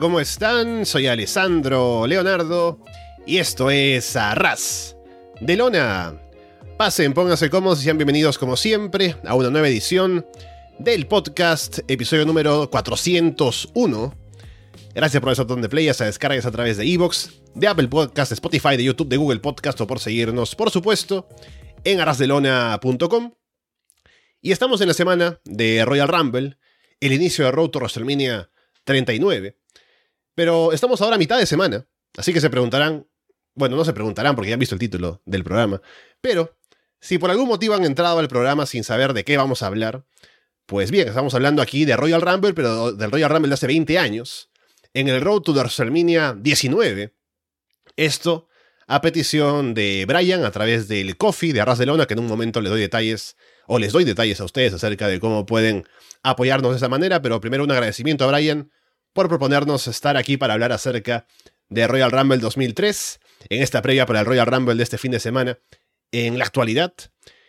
¿cómo están? Soy Alessandro Leonardo y esto es Arras de Lona. Pasen, pónganse cómodos y sean bienvenidos como siempre a una nueva edición del podcast, episodio número 401. Gracias por ese botón de play, a descargas a través de Evox, de Apple Podcast, de Spotify, de YouTube, de Google Podcast o por seguirnos, por supuesto, en arrasdelona.com. Y estamos en la semana de Royal Rumble, el inicio de Road to WrestleMania 39. Pero estamos ahora a mitad de semana, así que se preguntarán, bueno, no se preguntarán porque ya han visto el título del programa, pero si por algún motivo han entrado al programa sin saber de qué vamos a hablar, pues bien, estamos hablando aquí de Royal Rumble, pero del Royal Rumble de hace 20 años, en el Road to WrestleMania 19. Esto a petición de Brian a través del coffee de Arras de Lona, que en un momento le doy detalles, o les doy detalles a ustedes acerca de cómo pueden apoyarnos de esa manera, pero primero un agradecimiento a Brian por proponernos estar aquí para hablar acerca de Royal Rumble 2003, en esta previa para el Royal Rumble de este fin de semana, en la actualidad.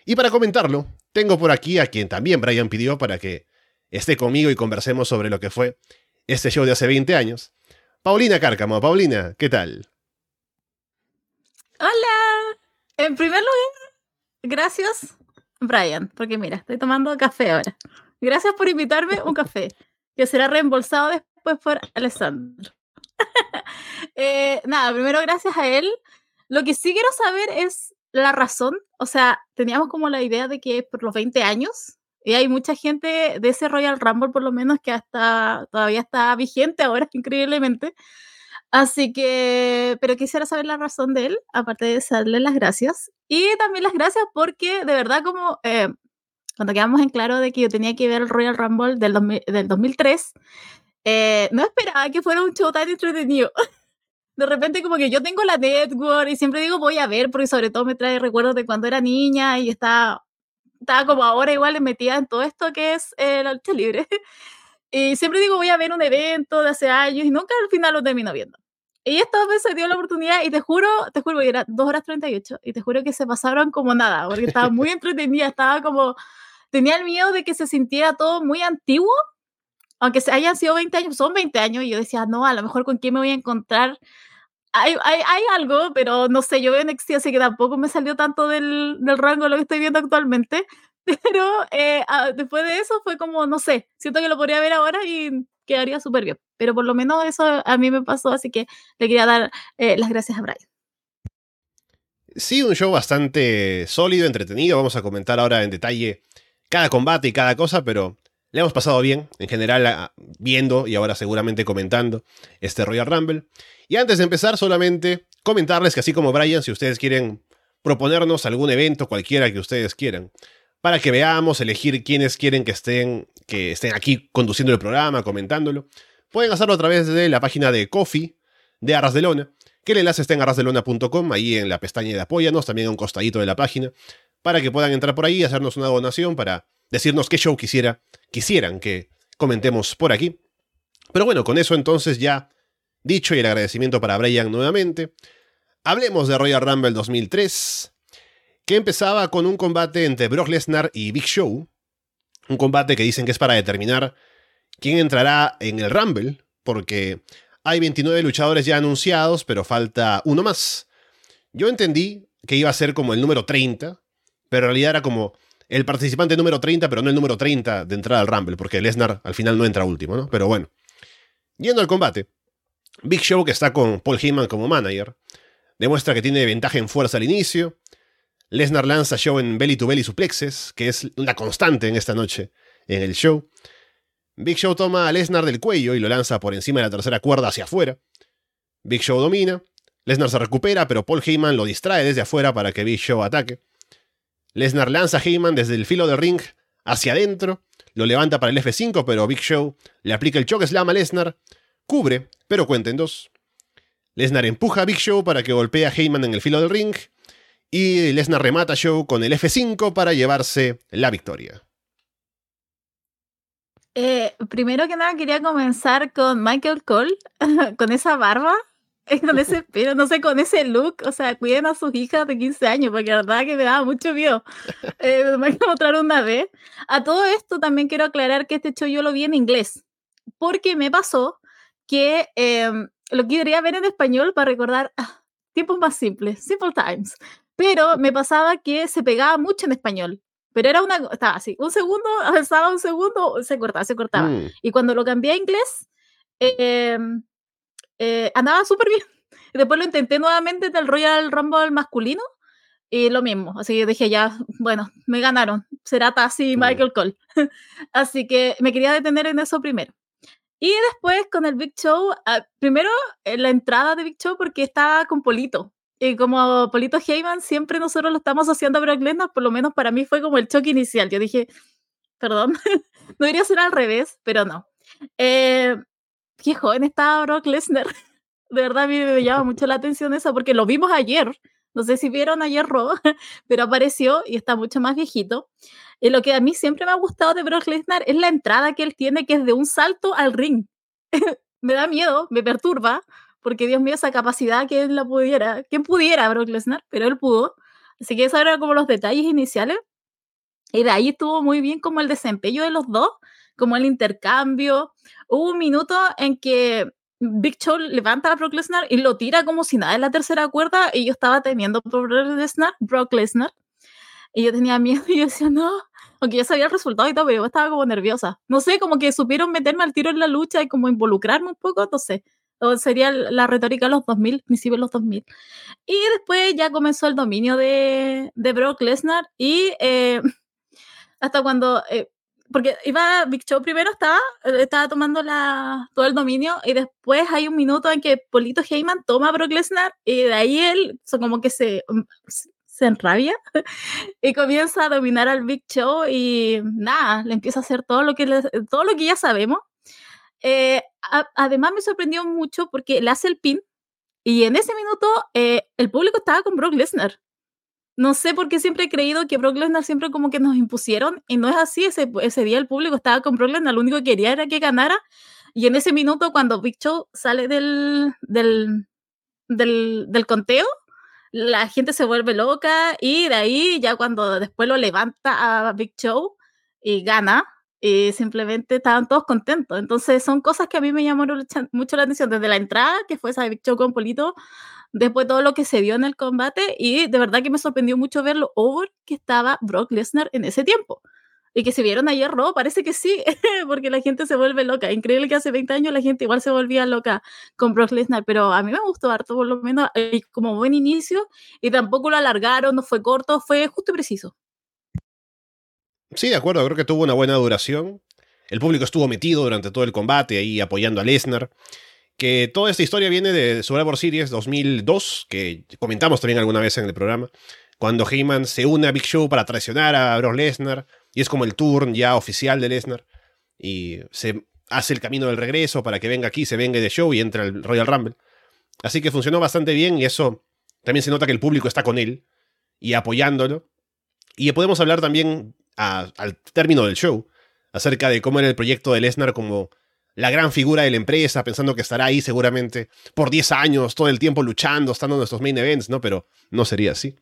Y para comentarlo, tengo por aquí a quien también Brian pidió para que esté conmigo y conversemos sobre lo que fue este show de hace 20 años. Paulina Cárcamo. Paulina, ¿qué tal? Hola. En primer lugar, gracias, Brian, porque mira, estoy tomando café ahora. Gracias por invitarme un café, que será reembolsado después por Alessandro. Eh, nada, primero gracias a él. Lo que sí quiero saber es la razón. O sea, teníamos como la idea de que por los 20 años, y hay mucha gente de ese Royal Rumble por lo menos que hasta todavía está vigente ahora, increíblemente. Así que, pero quisiera saber la razón de él, aparte de darle las gracias. Y también las gracias porque de verdad como eh, cuando quedamos en claro de que yo tenía que ver el Royal Rumble del, del 2003, eh, no esperaba que fuera un show tan entretenido. De repente como que yo tengo la network y siempre digo voy a ver porque sobre todo me trae recuerdos de cuando era niña y estaba, estaba como ahora igual metida en todo esto que es el la lucha libre. Y siempre digo voy a ver un evento de hace años y nunca al final lo termino viendo. Y esta vez se dio la oportunidad y te juro, te juro, era 2 horas 38 y te juro que se pasaron como nada, porque estaba muy entretenida, estaba como, tenía el miedo de que se sintiera todo muy antiguo, aunque hayan sido 20 años, son 20 años, y yo decía, no, a lo mejor con quién me voy a encontrar. Hay, hay, algo, pero no sé, yo veo NXT, así que tampoco me salió tanto del, del rango de lo que estoy viendo actualmente, pero eh, después de eso fue como, no sé, siento que lo podría ver ahora y quedaría súper bien. Pero por lo menos eso a mí me pasó, así que le quería dar eh, las gracias a Brian. Sí, un show bastante sólido, entretenido. Vamos a comentar ahora en detalle cada combate y cada cosa, pero le hemos pasado bien, en general, viendo y ahora seguramente comentando este Royal Rumble. Y antes de empezar, solamente comentarles que así como Brian, si ustedes quieren proponernos algún evento, cualquiera que ustedes quieran, para que veamos, elegir quiénes quieren que estén, que estén aquí conduciendo el programa, comentándolo, pueden hacerlo a través de la página de Coffee de Arras de Lona, que el enlace está en arrasdelona.com, ahí en la pestaña de apóyanos, también a un costadito de la página, para que puedan entrar por ahí y hacernos una donación para decirnos qué show quisiera, quisieran que comentemos por aquí. Pero bueno, con eso entonces ya dicho y el agradecimiento para Brian nuevamente, hablemos de Royal Rumble 2003, que empezaba con un combate entre Brock Lesnar y Big Show, un combate que dicen que es para determinar quién entrará en el Rumble, porque hay 29 luchadores ya anunciados, pero falta uno más. Yo entendí que iba a ser como el número 30, pero en realidad era como el participante número 30, pero no el número 30 de entrada al Rumble, porque Lesnar al final no entra último, ¿no? Pero bueno. Yendo al combate, Big Show, que está con Paul Heyman como manager, demuestra que tiene ventaja en fuerza al inicio. Lesnar lanza Show en belly to belly suplexes, que es una constante en esta noche en el show. Big Show toma a Lesnar del cuello y lo lanza por encima de la tercera cuerda hacia afuera. Big Show domina. Lesnar se recupera, pero Paul Heyman lo distrae desde afuera para que Big Show ataque. Lesnar lanza a Heyman desde el filo del ring hacia adentro. Lo levanta para el F5, pero Big Show le aplica el choke slam a Lesnar. Cubre, pero cuenta en dos. Lesnar empuja a Big Show para que golpee a Heyman en el filo del ring. Y Lesnar remata a Show con el F5 para llevarse la victoria. Eh, primero que nada quería comenzar con Michael Cole, con esa barba, con ese pelo, no sé, con ese look, o sea, cuiden a sus hijas de 15 años, porque la verdad que me daba mucho miedo. Eh, me voy a mostrar una vez. A todo esto también quiero aclarar que este show yo lo vi en inglés, porque me pasó que em, lo quería ver en español para recordar ah, tiempos más simples, simple times. Pero me pasaba que se pegaba mucho en español. Pero era una, estaba así, un segundo, avanzaba un segundo, se cortaba, se cortaba. Mm. Y cuando lo cambié a inglés, em, eh, andaba súper bien. Después lo intenté nuevamente del Royal Rumble masculino y lo mismo. Así que dije, ya, bueno, me ganaron. Será Tassi y. Michael Cole. así que me quería detener en eso primero. Y después con el Big Show, ah, primero en la entrada de Big Show porque estaba con Polito. Y como Polito Heyman, siempre nosotros lo estamos haciendo a Brock Lesnar, por lo menos para mí fue como el choque inicial. Yo dije, perdón, no iría a ser al revés, pero no. Eh, qué joven estaba Brock Lesnar. De verdad, a mí me llama mucho la atención eso porque lo vimos ayer. No sé si vieron ayer Raw, pero apareció y está mucho más viejito. Y lo que a mí siempre me ha gustado de Brock Lesnar es la entrada que él tiene, que es de un salto al ring. me da miedo, me perturba, porque Dios mío, esa capacidad que él la pudiera, que pudiera Brock Lesnar, pero él pudo. Así que esos eran como los detalles iniciales. Y de ahí estuvo muy bien como el desempeño de los dos, como el intercambio. Hubo un minuto en que Big Show levanta a Brock Lesnar y lo tira como si nada en la tercera cuerda y yo estaba temiendo por Brock Lesnar, Brock Lesnar. Y yo tenía miedo y yo decía, no, aunque ya sabía el resultado y todo, pero yo estaba como nerviosa. No sé, como que supieron meterme al tiro en la lucha y como involucrarme un poco, no sé. O sería la retórica de los 2000, principios de los 2000. Y después ya comenzó el dominio de, de Brock Lesnar y eh, hasta cuando... Eh, porque iba Big Show primero estaba, estaba tomando la, todo el dominio y después hay un minuto en que Polito Heyman toma a Brock Lesnar y de ahí él so, como que se, se enrabia y comienza a dominar al Big Show y nada, le empieza a hacer todo lo que, le, todo lo que ya sabemos. Eh, además me sorprendió mucho porque le hace el pin y en ese minuto eh, el público estaba con Brock Lesnar. No sé por qué siempre he creído que Brock Lesnar siempre como que nos impusieron y no es así. Ese, ese día el público estaba con Brock Lesnar, lo único que quería era que ganara. Y en ese minuto, cuando Big Show sale del, del, del, conteo, la gente se vuelve loca y de ahí ya cuando después lo levanta a Big Show y gana, y simplemente estaban todos contentos. Entonces son cosas que a mí me llamaron mucho la atención desde la entrada, que fue esa Big Show con Polito, después todo lo que se dio en el combate y de verdad que me sorprendió mucho ver lo over que estaba Brock Lesnar en ese tiempo. Y que se vieron ayer Raw, parece que sí, porque la gente se vuelve loca. Increíble que hace 20 años la gente igual se volvía loca con Brock Lesnar, pero a mí me gustó harto por lo menos como buen inicio y tampoco lo alargaron, no fue corto, fue justo y preciso. Sí, de acuerdo, creo que tuvo una buena duración. El público estuvo metido durante todo el combate ahí apoyando a Lesnar que toda esta historia viene de Survivor Series 2002, que comentamos también alguna vez en el programa, cuando Heyman se une a Big Show para traicionar a Brock Lesnar, y es como el turn ya oficial de Lesnar, y se hace el camino del regreso para que venga aquí, se venga de show y entre al Royal Rumble. Así que funcionó bastante bien y eso también se nota que el público está con él y apoyándolo. Y podemos hablar también al término del show acerca de cómo era el proyecto de Lesnar como la gran figura de la empresa, pensando que estará ahí seguramente por 10 años, todo el tiempo luchando, estando en nuestros main events, ¿no? Pero no sería así.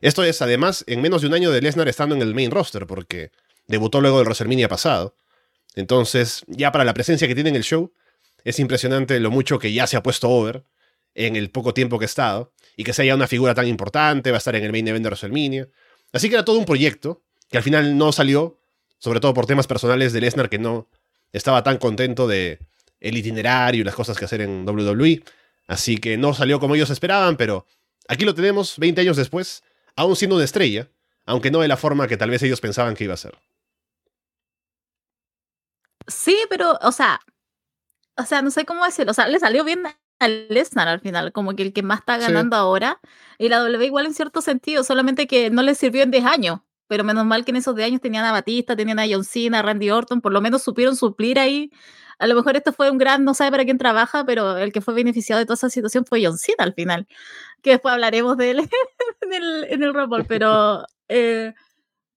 Esto es además en menos de un año de Lesnar estando en el main roster, porque debutó luego del WrestleMania pasado. Entonces, ya para la presencia que tiene en el show, es impresionante lo mucho que ya se ha puesto over en el poco tiempo que ha estado, y que sea ya una figura tan importante, va a estar en el main event de WrestleMania. Así que era todo un proyecto, que al final no salió, sobre todo por temas personales de Lesnar que no estaba tan contento de el itinerario y las cosas que hacer en WWE. Así que no salió como ellos esperaban, pero aquí lo tenemos 20 años después, aún siendo una estrella, aunque no de la forma que tal vez ellos pensaban que iba a ser. Sí, pero, o sea, o sea, no sé cómo decirlo, o sea, le salió bien a Lesnar al final, como que el que más está ganando sí. ahora, y la W igual en cierto sentido, solamente que no le sirvió en 10 años, pero menos mal que en esos 10 años tenían a Batista, tenían a John Cena, a Randy Orton, por lo menos supieron suplir ahí. A lo mejor esto fue un gran, no sabe para quién trabaja, pero el que fue beneficiado de toda esa situación fue John Cena al final, que después hablaremos de él en el, en pero, eh,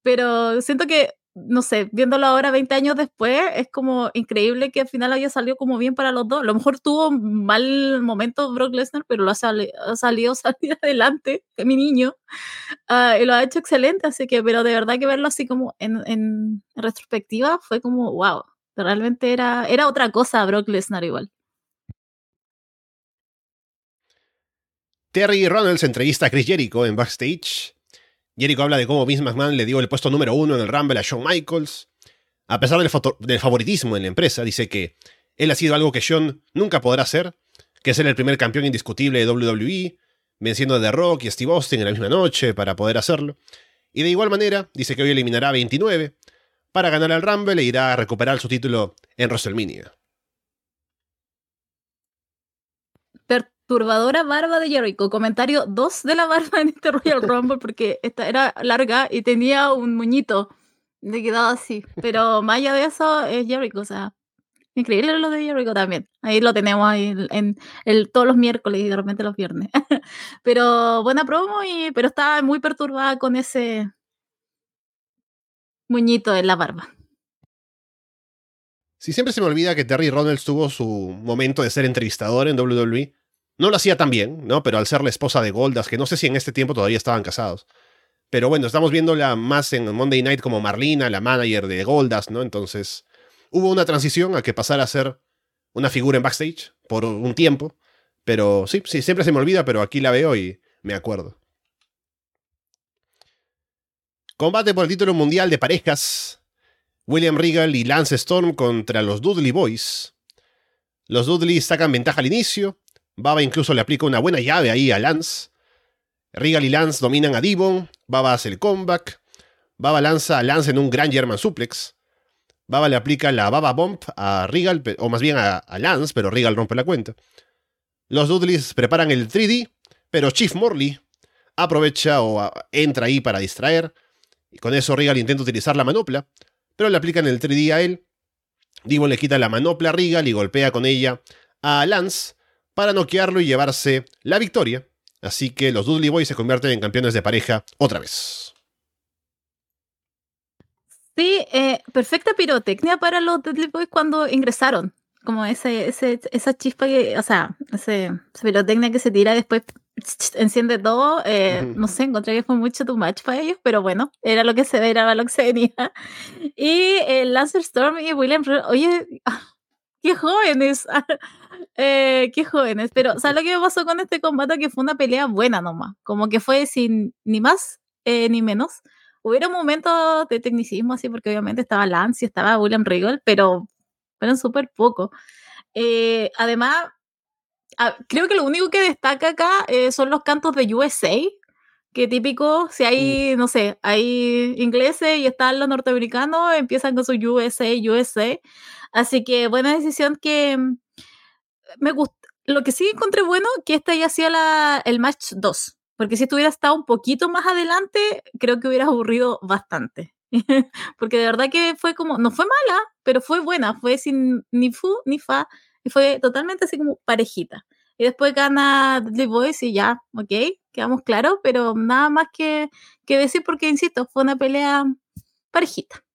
pero siento que, no sé, viéndolo ahora 20 años después, es como increíble que al final haya salido como bien para los dos. A lo mejor tuvo un mal momento Brock Lesnar, pero lo ha, ha salido, salido adelante, que mi niño, ah, y lo ha hecho excelente, así que, pero de verdad que verlo así como en, en retrospectiva fue como, wow, realmente era, era otra cosa Brock Lesnar igual. Terry Ronalds entrevista a Chris Jericho en backstage Jericho habla de cómo Vince McMahon le dio el puesto número uno en el Rumble a Shawn Michaels. A pesar del, favoritismo en la empresa, dice que él ha sido algo que Shawn nunca podrá hacer, que es ser el primer campeón indiscutible de WWE, venciendo a The Rock y Steve Austin en la misma noche para poder hacerlo. Y de igual manera, dice que hoy eliminará a 29 para ganar el Rumble e irá a recuperar su título en WrestleMania. Perturbadora barba de Jericho. Comentario 2 de la barba en este Royal Rumble porque esta era larga y tenía un muñito. Le quedaba así. Pero más allá de eso, es Jericho. O sea, increíble lo de Jericho también. Ahí lo tenemos ahí en, el, todos los miércoles y de repente los viernes. pero buena promo, y, pero estaba muy perturbada con ese muñito en la barba. Sí, siempre se me olvida que Terry Ronalds tuvo su momento de ser entrevistador en WWE. No lo hacía tan bien, ¿no? Pero al ser la esposa de Goldas, que no sé si en este tiempo todavía estaban casados. Pero bueno, estamos viéndola más en Monday Night como Marlina, la manager de Goldas, ¿no? Entonces, hubo una transición a que pasara a ser una figura en backstage por un tiempo. Pero sí, sí, siempre se me olvida, pero aquí la veo y me acuerdo. Combate por el título mundial de parejas. William Regal y Lance Storm contra los Dudley Boys. Los Dudley sacan ventaja al inicio. Baba incluso le aplica una buena llave ahí a Lance. Regal y Lance dominan a Devon. Baba hace el comeback. Baba lanza a Lance en un gran German suplex. Baba le aplica la Baba Bomb a Regal, o más bien a, Lance, pero Regal rompe la cuenta. Los Dudleys preparan el 3D, pero Chief Morley aprovecha o entra ahí para distraer. Y con eso Regal intenta utilizar la manopla, pero le aplican el 3D a él. Divo le quita la manopla a Regal y golpea con ella a Lance para noquearlo y llevarse la victoria. Así que los Dudley Boys se convierten en campeones de pareja otra vez. Sí, eh, perfecta pirotecnia para los Dudley Boys cuando ingresaron. Como ese, ese, esa chispa que, o sea, ese, esa pirotecnia que se tira después enciende todo. Eh, no sé, encontré que fue mucho too much para ellos, pero bueno, era lo que se era lo que se venía. Y eh, Lancer Storm y William, oye, qué jóvenes, eh, qué jóvenes. Pero, ¿sabes lo que me pasó con este combate? Que fue una pelea buena nomás, como que fue sin ni más ni menos. Hubo momentos de tecnicismo así, porque obviamente estaba Lance y estaba William Regal, pero fueron súper poco. además, Ah, creo que lo único que destaca acá eh, son los cantos de USA, que típico, si hay, no sé, hay ingleses y están los norteamericanos, empiezan con su USA, USA. Así que buena decisión que mm, me gusta. Lo que sí encontré bueno, que esta ya hacía el match 2. Porque si estuviera estado un poquito más adelante, creo que hubiera aburrido bastante. porque de verdad que fue como, no fue mala, pero fue buena, fue sin ni fu ni fa, y fue totalmente así como parejita. Y después gana The Voice y ya, ok, quedamos claros, pero nada más que, decir porque, insisto, fue una pelea parejita.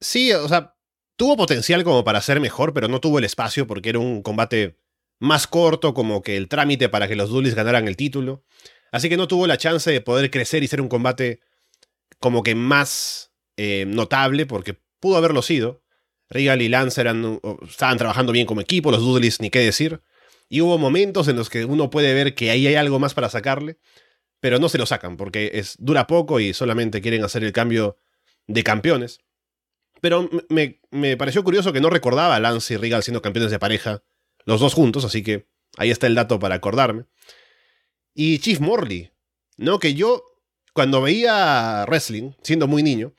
Sí, o sea, tuvo potencial como para ser mejor, pero no tuvo el espacio porque era un combate más corto, como que el trámite para que los Dudleys ganaran el título. Así que no tuvo la chance de poder crecer y ser un combate como que más eh, notable, porque pudo haberlo sido. Regal y Lance eran, estaban trabajando bien como equipo, los Dudleys ni qué decir. Y hubo momentos en los que uno puede ver que ahí hay algo más para sacarle, pero no se lo sacan porque es, dura poco y solamente quieren hacer el cambio de campeones. Pero me, me pareció curioso que no recordaba a Lance y Regal siendo campeones de pareja, los dos juntos, así que ahí está el dato para acordarme. Y Chief Morley, ¿no? Que yo, cuando veía wrestling, siendo muy niño,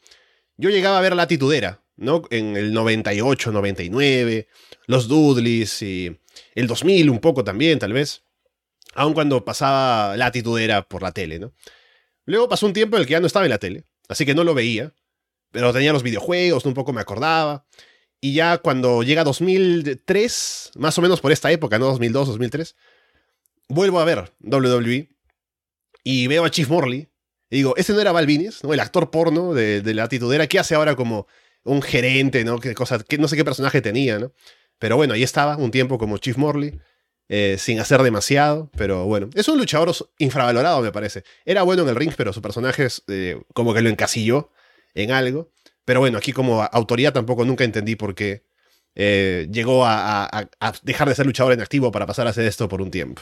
yo llegaba a ver la titudera, ¿no? En el 98, 99, los Dudleys y el 2000 un poco también, tal vez. Aun cuando pasaba la era por la tele, ¿no? Luego pasó un tiempo en el que ya no estaba en la tele, así que no lo veía, pero tenía los videojuegos, un poco me acordaba. Y ya cuando llega 2003, más o menos por esta época, ¿no? 2002, 2003, vuelvo a ver WWE y veo a Chief Morley. Y digo, ese no era Balvinis, ¿no? El actor porno de, de la titudera, ¿qué hace ahora como un gerente, ¿no? Que cosa, que no sé qué personaje tenía, ¿no? Pero bueno, ahí estaba un tiempo como Chief Morley, eh, sin hacer demasiado, pero bueno, es un luchador infravalorado, me parece. Era bueno en el ring, pero su personaje es, eh, como que lo encasilló en algo. Pero bueno, aquí como autoría tampoco nunca entendí por qué eh, llegó a, dejar de ser luchador en activo para pasar a hacer esto por un tiempo.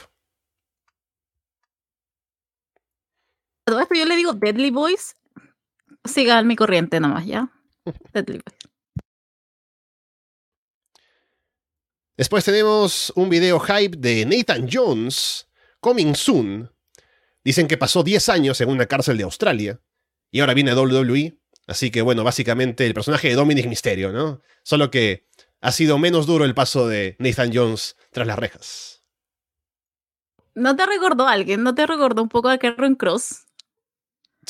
Todo yo le digo Deadly Boys, sigan mi corriente nomás, ¿ya? Después tenemos un video hype de Nathan Jones, Coming Soon. Dicen que pasó 10 años en una cárcel de Australia y ahora viene a WWE. Así que bueno, básicamente el personaje de Dominic Mysterio, ¿no? Solo que ha sido menos duro el paso de Nathan Jones tras las rejas. ¿No te recordó alguien? ¿No te recordó un poco a Karen Cross?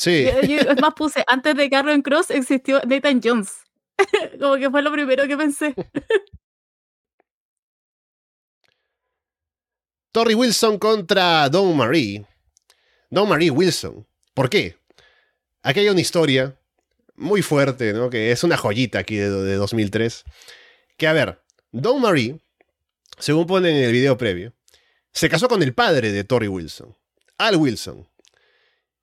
Sí. es más, puse, antes de Karen Cross existió Nathan Jones. Como que fue lo primero que pensé. Tori Wilson contra Don Marie. Don Marie Wilson. ¿Por qué? Aquí hay una historia muy fuerte, ¿no? Que es una joyita aquí de, de 2003. Que a ver, Don Marie, según ponen en el video previo, se casó con el padre de Tori Wilson, Al Wilson.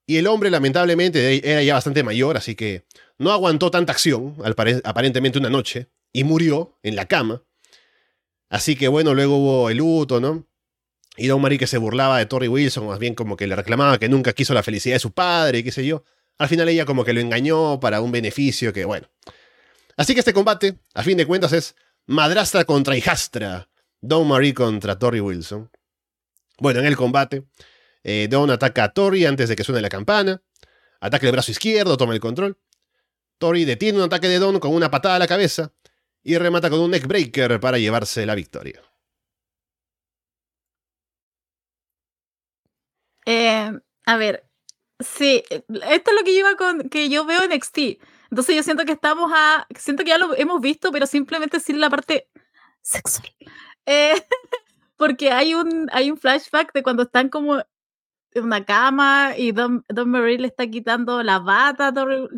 Y el hombre, lamentablemente, era ya bastante mayor, así que no aguantó tanta acción, aparentemente una noche, y murió en la cama. Así que bueno, luego hubo el luto, ¿no? Y Don Marie que se burlaba de Tori Wilson, más bien como que le reclamaba que nunca quiso la felicidad de su padre, qué sé yo. Al final ella como que lo engañó para un beneficio que, bueno. Así que este combate, a fin de cuentas, es madrastra contra hijastra. Don Marie contra Tori Wilson. Bueno, en el combate, eh, Don ataca a Tori antes de que suene la campana. Ataca el brazo izquierdo, toma el control. Tori detiene un ataque de Don con una patada a la cabeza y remata con un neckbreaker para llevarse la victoria. Eh, a ver, sí, esto es lo que yo, con, que yo veo en XT. Entonces yo siento que estamos a... Siento que ya lo hemos visto, pero simplemente sin la parte sexual. Eh, porque hay un, hay un flashback de cuando están como una cama y Don, Don Marie le está quitando la bata, todo,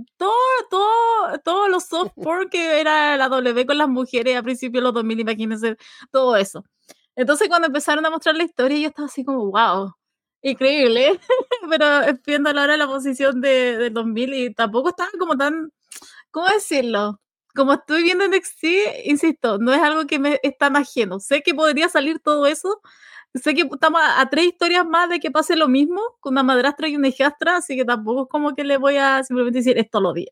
todo, todo lo soft que era la W con las mujeres a principios de los 2000, imagínense, todo eso. Entonces cuando empezaron a mostrar la historia yo estaba así como, wow, increíble, pero viendo ahora la posición de, del 2000 y tampoco estaba como tan, ¿cómo decirlo? como estoy viendo en NXT, insisto, no es algo que me está ajeno. Sé que podría salir todo eso. Sé que estamos a, tres historias más de que pase lo mismo con una madrastra y una hijastra, así que tampoco es como que le voy a simplemente decir esto lo vi.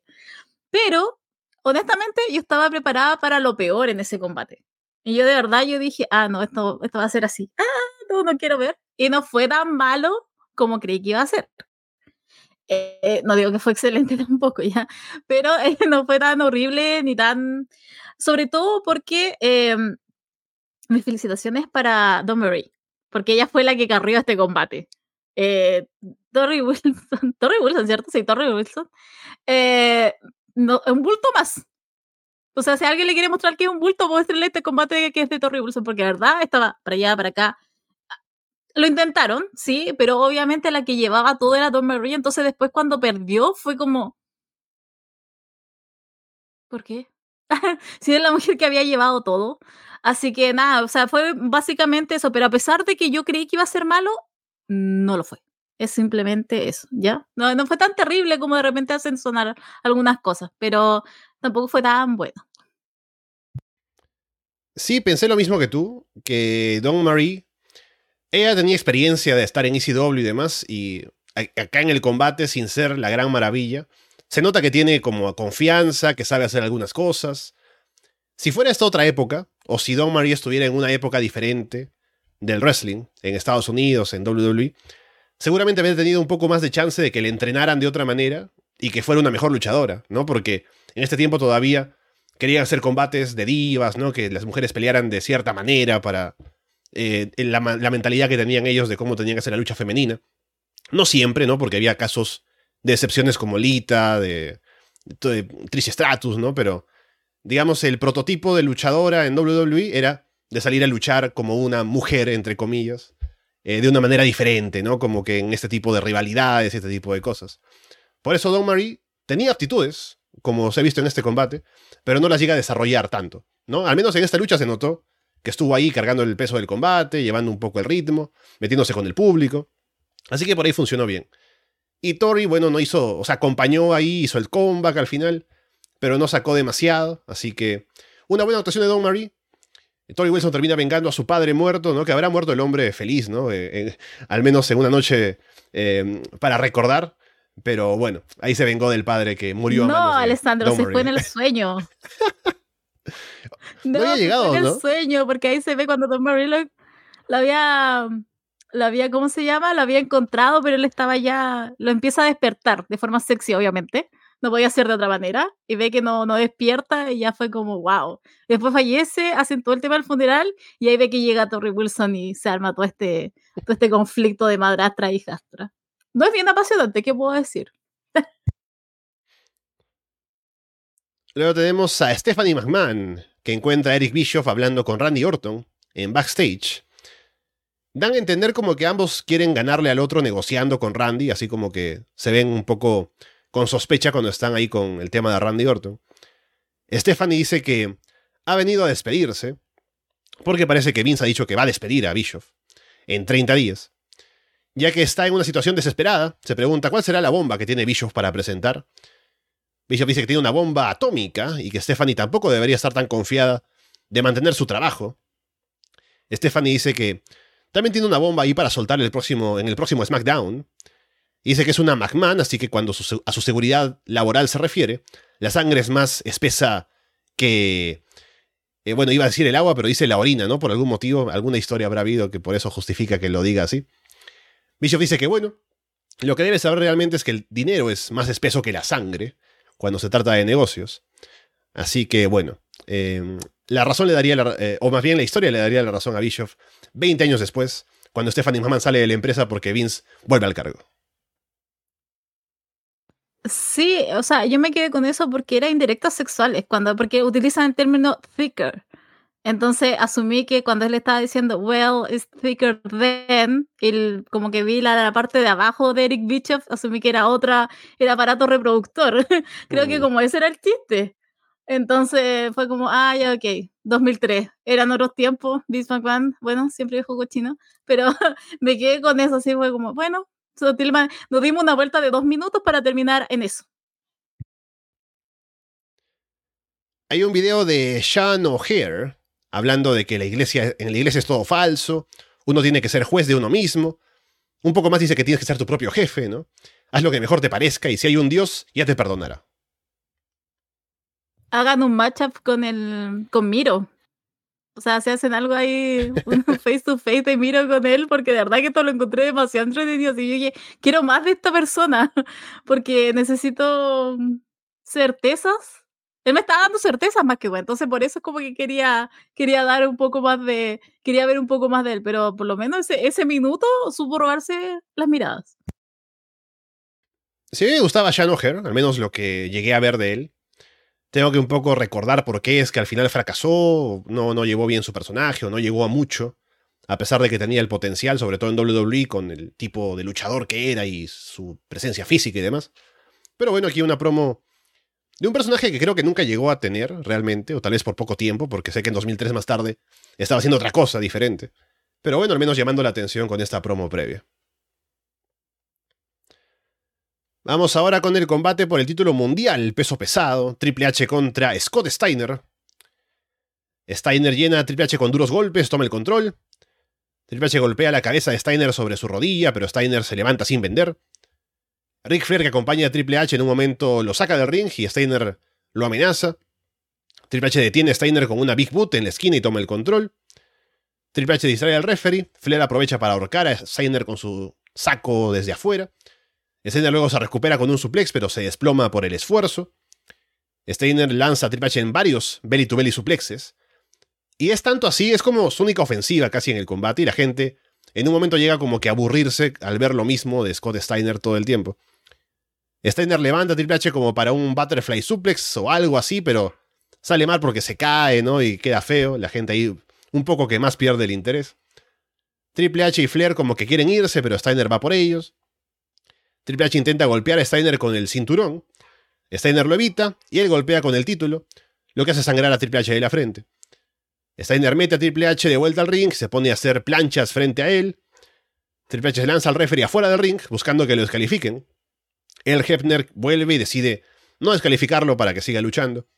Pero, honestamente, yo estaba preparada para lo peor en ese combate. Y yo de verdad, yo dije, ah, no, esto, esto va a ser así. Ah, no, no quiero ver. Y no fue tan malo como creí que iba a ser. Eh, no digo que fue excelente tampoco, ya, pero eh, no fue tan horrible ni tan. Sobre todo porque eh, mis felicitaciones para Don Marie, porque ella fue la que carrió este combate. Eh, Torrey Wilson, Torrey Wilson, ¿cierto? Sí, Torrey Wilson. no, un bulto más. O sea, si alguien le quiere mostrar que es un bulto, muéstrenle este combate que es de Torrey Wilson, porque verdad estaba para allá, para acá, lo intentaron, sí, pero obviamente la que llevaba todo era Don Marie, entonces después cuando perdió fue como... ¿Por qué? si es la mujer que había llevado todo. Así que nada, o sea, fue básicamente eso, pero a pesar de que yo creí que iba a ser malo, no lo fue. Es simplemente eso, ¿ya? No, no fue tan terrible como de repente hacen sonar algunas cosas, pero tampoco fue tan bueno. Sí, pensé lo mismo que tú, que Don Marie ella tenía experiencia de estar en ECW y demás, y acá en el combate, sin ser la gran maravilla, se nota que tiene como confianza, que sabe hacer algunas cosas. Si fuera esta otra época, o si Don Marie estuviera en una época diferente del wrestling, en Estados Unidos, en WWE, seguramente habría tenido un poco más de chance de que le entrenaran de otra manera y que fuera una mejor luchadora, ¿no? Porque en este tiempo todavía querían hacer combates de divas, ¿no? Que las mujeres pelearan de cierta manera para eh, la, mentalidad que tenían ellos de cómo tenían que hacer la lucha femenina. No siempre, ¿no? Porque había casos de excepciones como Lita, de, de, Trish Stratus, ¿no? Pero, digamos, el prototipo de luchadora en WWE era de salir a luchar como una mujer, entre comillas, eh, de una manera diferente, ¿no? Como que en este tipo de rivalidades, este tipo de cosas. Por eso Don Marie tenía aptitudes, como se ha visto en este combate, pero no las llega a desarrollar tanto, ¿no? Al menos en esta lucha se notó que estuvo ahí cargando el peso del combate, llevando un poco el ritmo, metiéndose con el público. Así que por ahí funcionó bien. Y Tori, bueno, no hizo, o sea, acompañó ahí, hizo el comeback al final, pero no sacó demasiado, así que una buena actuación de Don Marie. Tori Wilson termina vengando a su padre muerto, ¿no? Que habrá muerto el hombre feliz, ¿no? Eh, eh, al menos en una noche eh, para recordar. Pero bueno, ahí se vengó del padre que murió. No, a manos de Alessandro, Don se fue en Marie. el sueño. No había se llegado, fue en ¿no? el sueño, porque ahí se ve cuando Tom Marillo lo había, lo había, ¿cómo se llama? Lo había encontrado, pero él estaba ya, lo empieza a despertar de forma sexy, obviamente. No podía ser de otra manera. Y ve que no, no despierta y ya fue como, wow. Después fallece, hacen todo el tema del funeral y ahí ve que llega Torrey Wilson y se arma todo este, todo este conflicto de madrastra e hijastra. No es bien apasionante, ¿qué puedo decir? Luego tenemos a Stephanie McMahon, que encuentra a Eric Bischoff hablando con Randy Orton en backstage. Dan a entender como que ambos quieren ganarle al otro negociando con Randy, así como que se ven un poco con sospecha cuando están ahí con el tema de Randy Orton. Stephanie dice que ha venido a despedirse, porque parece que Vince ha dicho que va a despedir a Bischoff en 30 días. Ya que está en una situación desesperada, se pregunta cuál será la bomba que tiene Bischoff para presentar. Bishop dice que tiene una bomba atómica y que Stephanie tampoco debería estar tan confiada de mantener su trabajo. Stephanie dice que también tiene una bomba ahí para soltar el próximo, en el próximo SmackDown. Dice que es una McMahon, así que cuando a su seguridad laboral se refiere, la sangre es más espesa que... eh, bueno, iba a decir el agua, pero dice la orina, ¿no? Por algún motivo, alguna historia habrá habido que por eso justifica que lo diga así. Bishop dice que, bueno, lo que debes saber realmente es que el dinero es más espeso que la sangre cuando se trata de negocios. Así que, bueno, eh, la razón le daría, eh, o más bien la historia le daría la razón a Bischoff 20 años después, cuando Stephanie McMahon sale de la empresa porque Vince vuelve al cargo. Sí, o sea, yo me quedé con eso porque era indirectas sexuales, cuando, porque utilizan el término thicker. Entonces asumí que cuando él estaba diciendo, well, it's thicker than, el, como que vi la, la parte de abajo de Eric Bischoff, asumí que era otra, era aparato reproductor. Creo que Mm. como ese era el chiste. Entonces fue como, ah, ya, ok, 2003, eran otros tiempos, Vince McMahon, bueno, siempre dijo cochino, pero me quedé con eso, así fue como, bueno, so, Tillman- nos dimos una vuelta de dos minutos para terminar en eso. Hay un video de Sean O'Hare hablando de que la iglesia, en la iglesia es todo falso, uno tiene que ser juez de uno mismo. Un poco más dice que tienes que ser tu propio jefe, ¿no? Haz lo que mejor te parezca y si hay un Dios, ya te perdonará. Hagan un matchup con el con Miro. O sea, se hacen algo ahí, un face to face de Miro con él, porque de verdad que todo lo encontré demasiado entretenido. Así yo dije, quiero más de esta persona, porque necesito certezas. Él me está dando certezas más que bueno, entonces por eso es como que quería, quería dar un poco más de, quería ver un poco más de él, pero por lo menos ese, ese minuto supo robarse las miradas. Sí me gustaba Sean O'Hare, al menos lo que llegué a ver de él. Tengo que un poco recordar por qué es que al final fracasó, no, no llevó bien su personaje o no llegó a mucho, a pesar de que tenía el potencial, sobre todo en WWE, con el tipo de luchador que era y su presencia física y demás. Pero bueno, aquí una promo de un personaje que creo que nunca llegó a tener realmente, o tal vez por poco tiempo, porque sé que en 2003 más tarde estaba haciendo otra cosa diferente. Pero bueno, al menos llamando la atención con esta promo previa. Vamos ahora con el combate por el título mundial peso pesado, Triple H contra Scott Steiner. Steiner llena Triple H con duros golpes, toma el control. Triple H golpea la cabeza de Steiner sobre su rodilla, pero Steiner se levanta sin vender. Rick Flair, que acompaña a Triple H en un momento, lo saca del ring y Steiner lo amenaza. Triple H detiene a Steiner con una Big Boot en la esquina y toma el control. Triple H distrae al referee. Flair aprovecha para ahorcar a Steiner con su saco desde afuera. Steiner luego se recupera con un suplex, pero se desploma por el esfuerzo. Steiner lanza a Triple H en varios belly to belly suplexes. Y es tanto así, es como su única ofensiva casi en el combate, y la gente en un momento llega como que a aburrirse al ver lo mismo de Scott Steiner todo el tiempo. Steiner levanta Triple H como para un butterfly suplex o algo así, pero sale mal porque se cae, ¿no? Y queda feo. La gente ahí un poco que más pierde el interés. Triple H y Flair como que quieren irse, pero Steiner va por ellos. Triple H intenta golpear a Steiner con el cinturón. Steiner lo evita y él golpea con el título, lo que hace sangrar a Triple H de la frente. Steiner mete a Triple H de vuelta al ring, se pone a hacer planchas frente a él. Triple H se lanza al referee afuera del ring, buscando que lo descalifiquen. El Hebner vuelve y decide no descalificarlo para que siga luchando.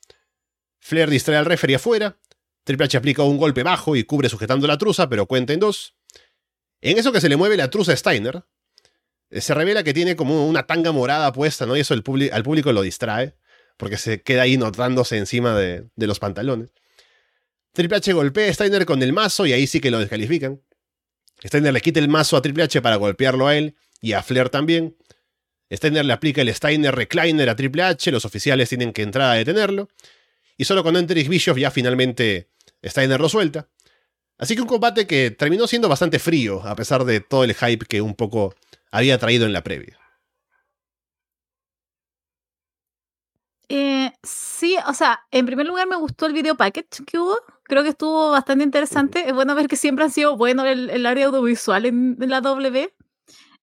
Flair distrae al referee afuera. Triple H aplica un golpe bajo y cubre sujetando la truza, pero cuenta en dos. En eso que se le mueve la truza a Steiner, se revela que tiene como una tanga morada puesta, ¿no? Y eso el al público lo distrae, porque se queda ahí notándose encima de, los pantalones. Triple H golpea a Steiner con el mazo y ahí sí que lo descalifican. Steiner le quita el mazo a Triple H para golpearlo a él y a Flair también. Steiner le aplica el Steiner Recliner a Triple H, los oficiales tienen que entrar a detenerlo. Y solo con Enterix Bischoff ya finalmente Steiner lo suelta. Así que un combate que terminó siendo bastante frío, a pesar de todo el hype que un poco había traído en la previa. Eh, sí, o sea, en primer lugar me gustó el video package que hubo. Creo que estuvo bastante interesante. Es bueno ver que siempre ha sido bueno el, el área audiovisual en, la W.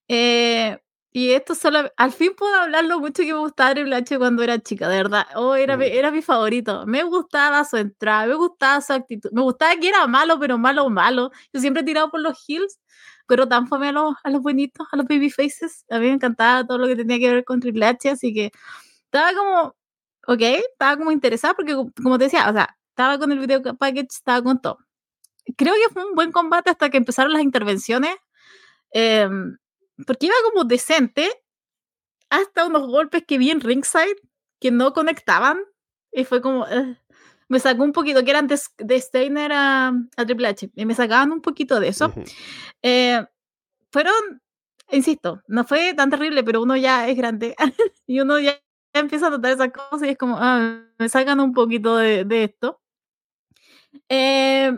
Eh, y esto solo, al fin puedo hablar lo mucho que me gustaba Triple H cuando era chica, de verdad. Oh, era, era mi favorito. Me gustaba su entrada, me gustaba su actitud. Me gustaba que era malo, pero malo, malo. Yo siempre he tirado por los heels, pero tan fome a los, a los buenitos, a los baby faces. A mí me encantaba todo lo que tenía que ver con Triple H, así que estaba como, ok, estaba como interesada porque, como te decía, o sea, estaba con el video package, estaba con todo. Creo que fue un buen combate hasta que empezaron las intervenciones. Eh, porque iba como decente hasta unos golpes que vi en ringside que no conectaban y fue como me sacó un poquito que eran de, de Steiner a, a, Triple H y me sacaban un poquito de eso. Eh, fueron insisto no fue tan terrible pero uno ya es grande y uno ya, empieza a notar esas cosas y es como ah, me sacan un poquito de, de esto. Eh,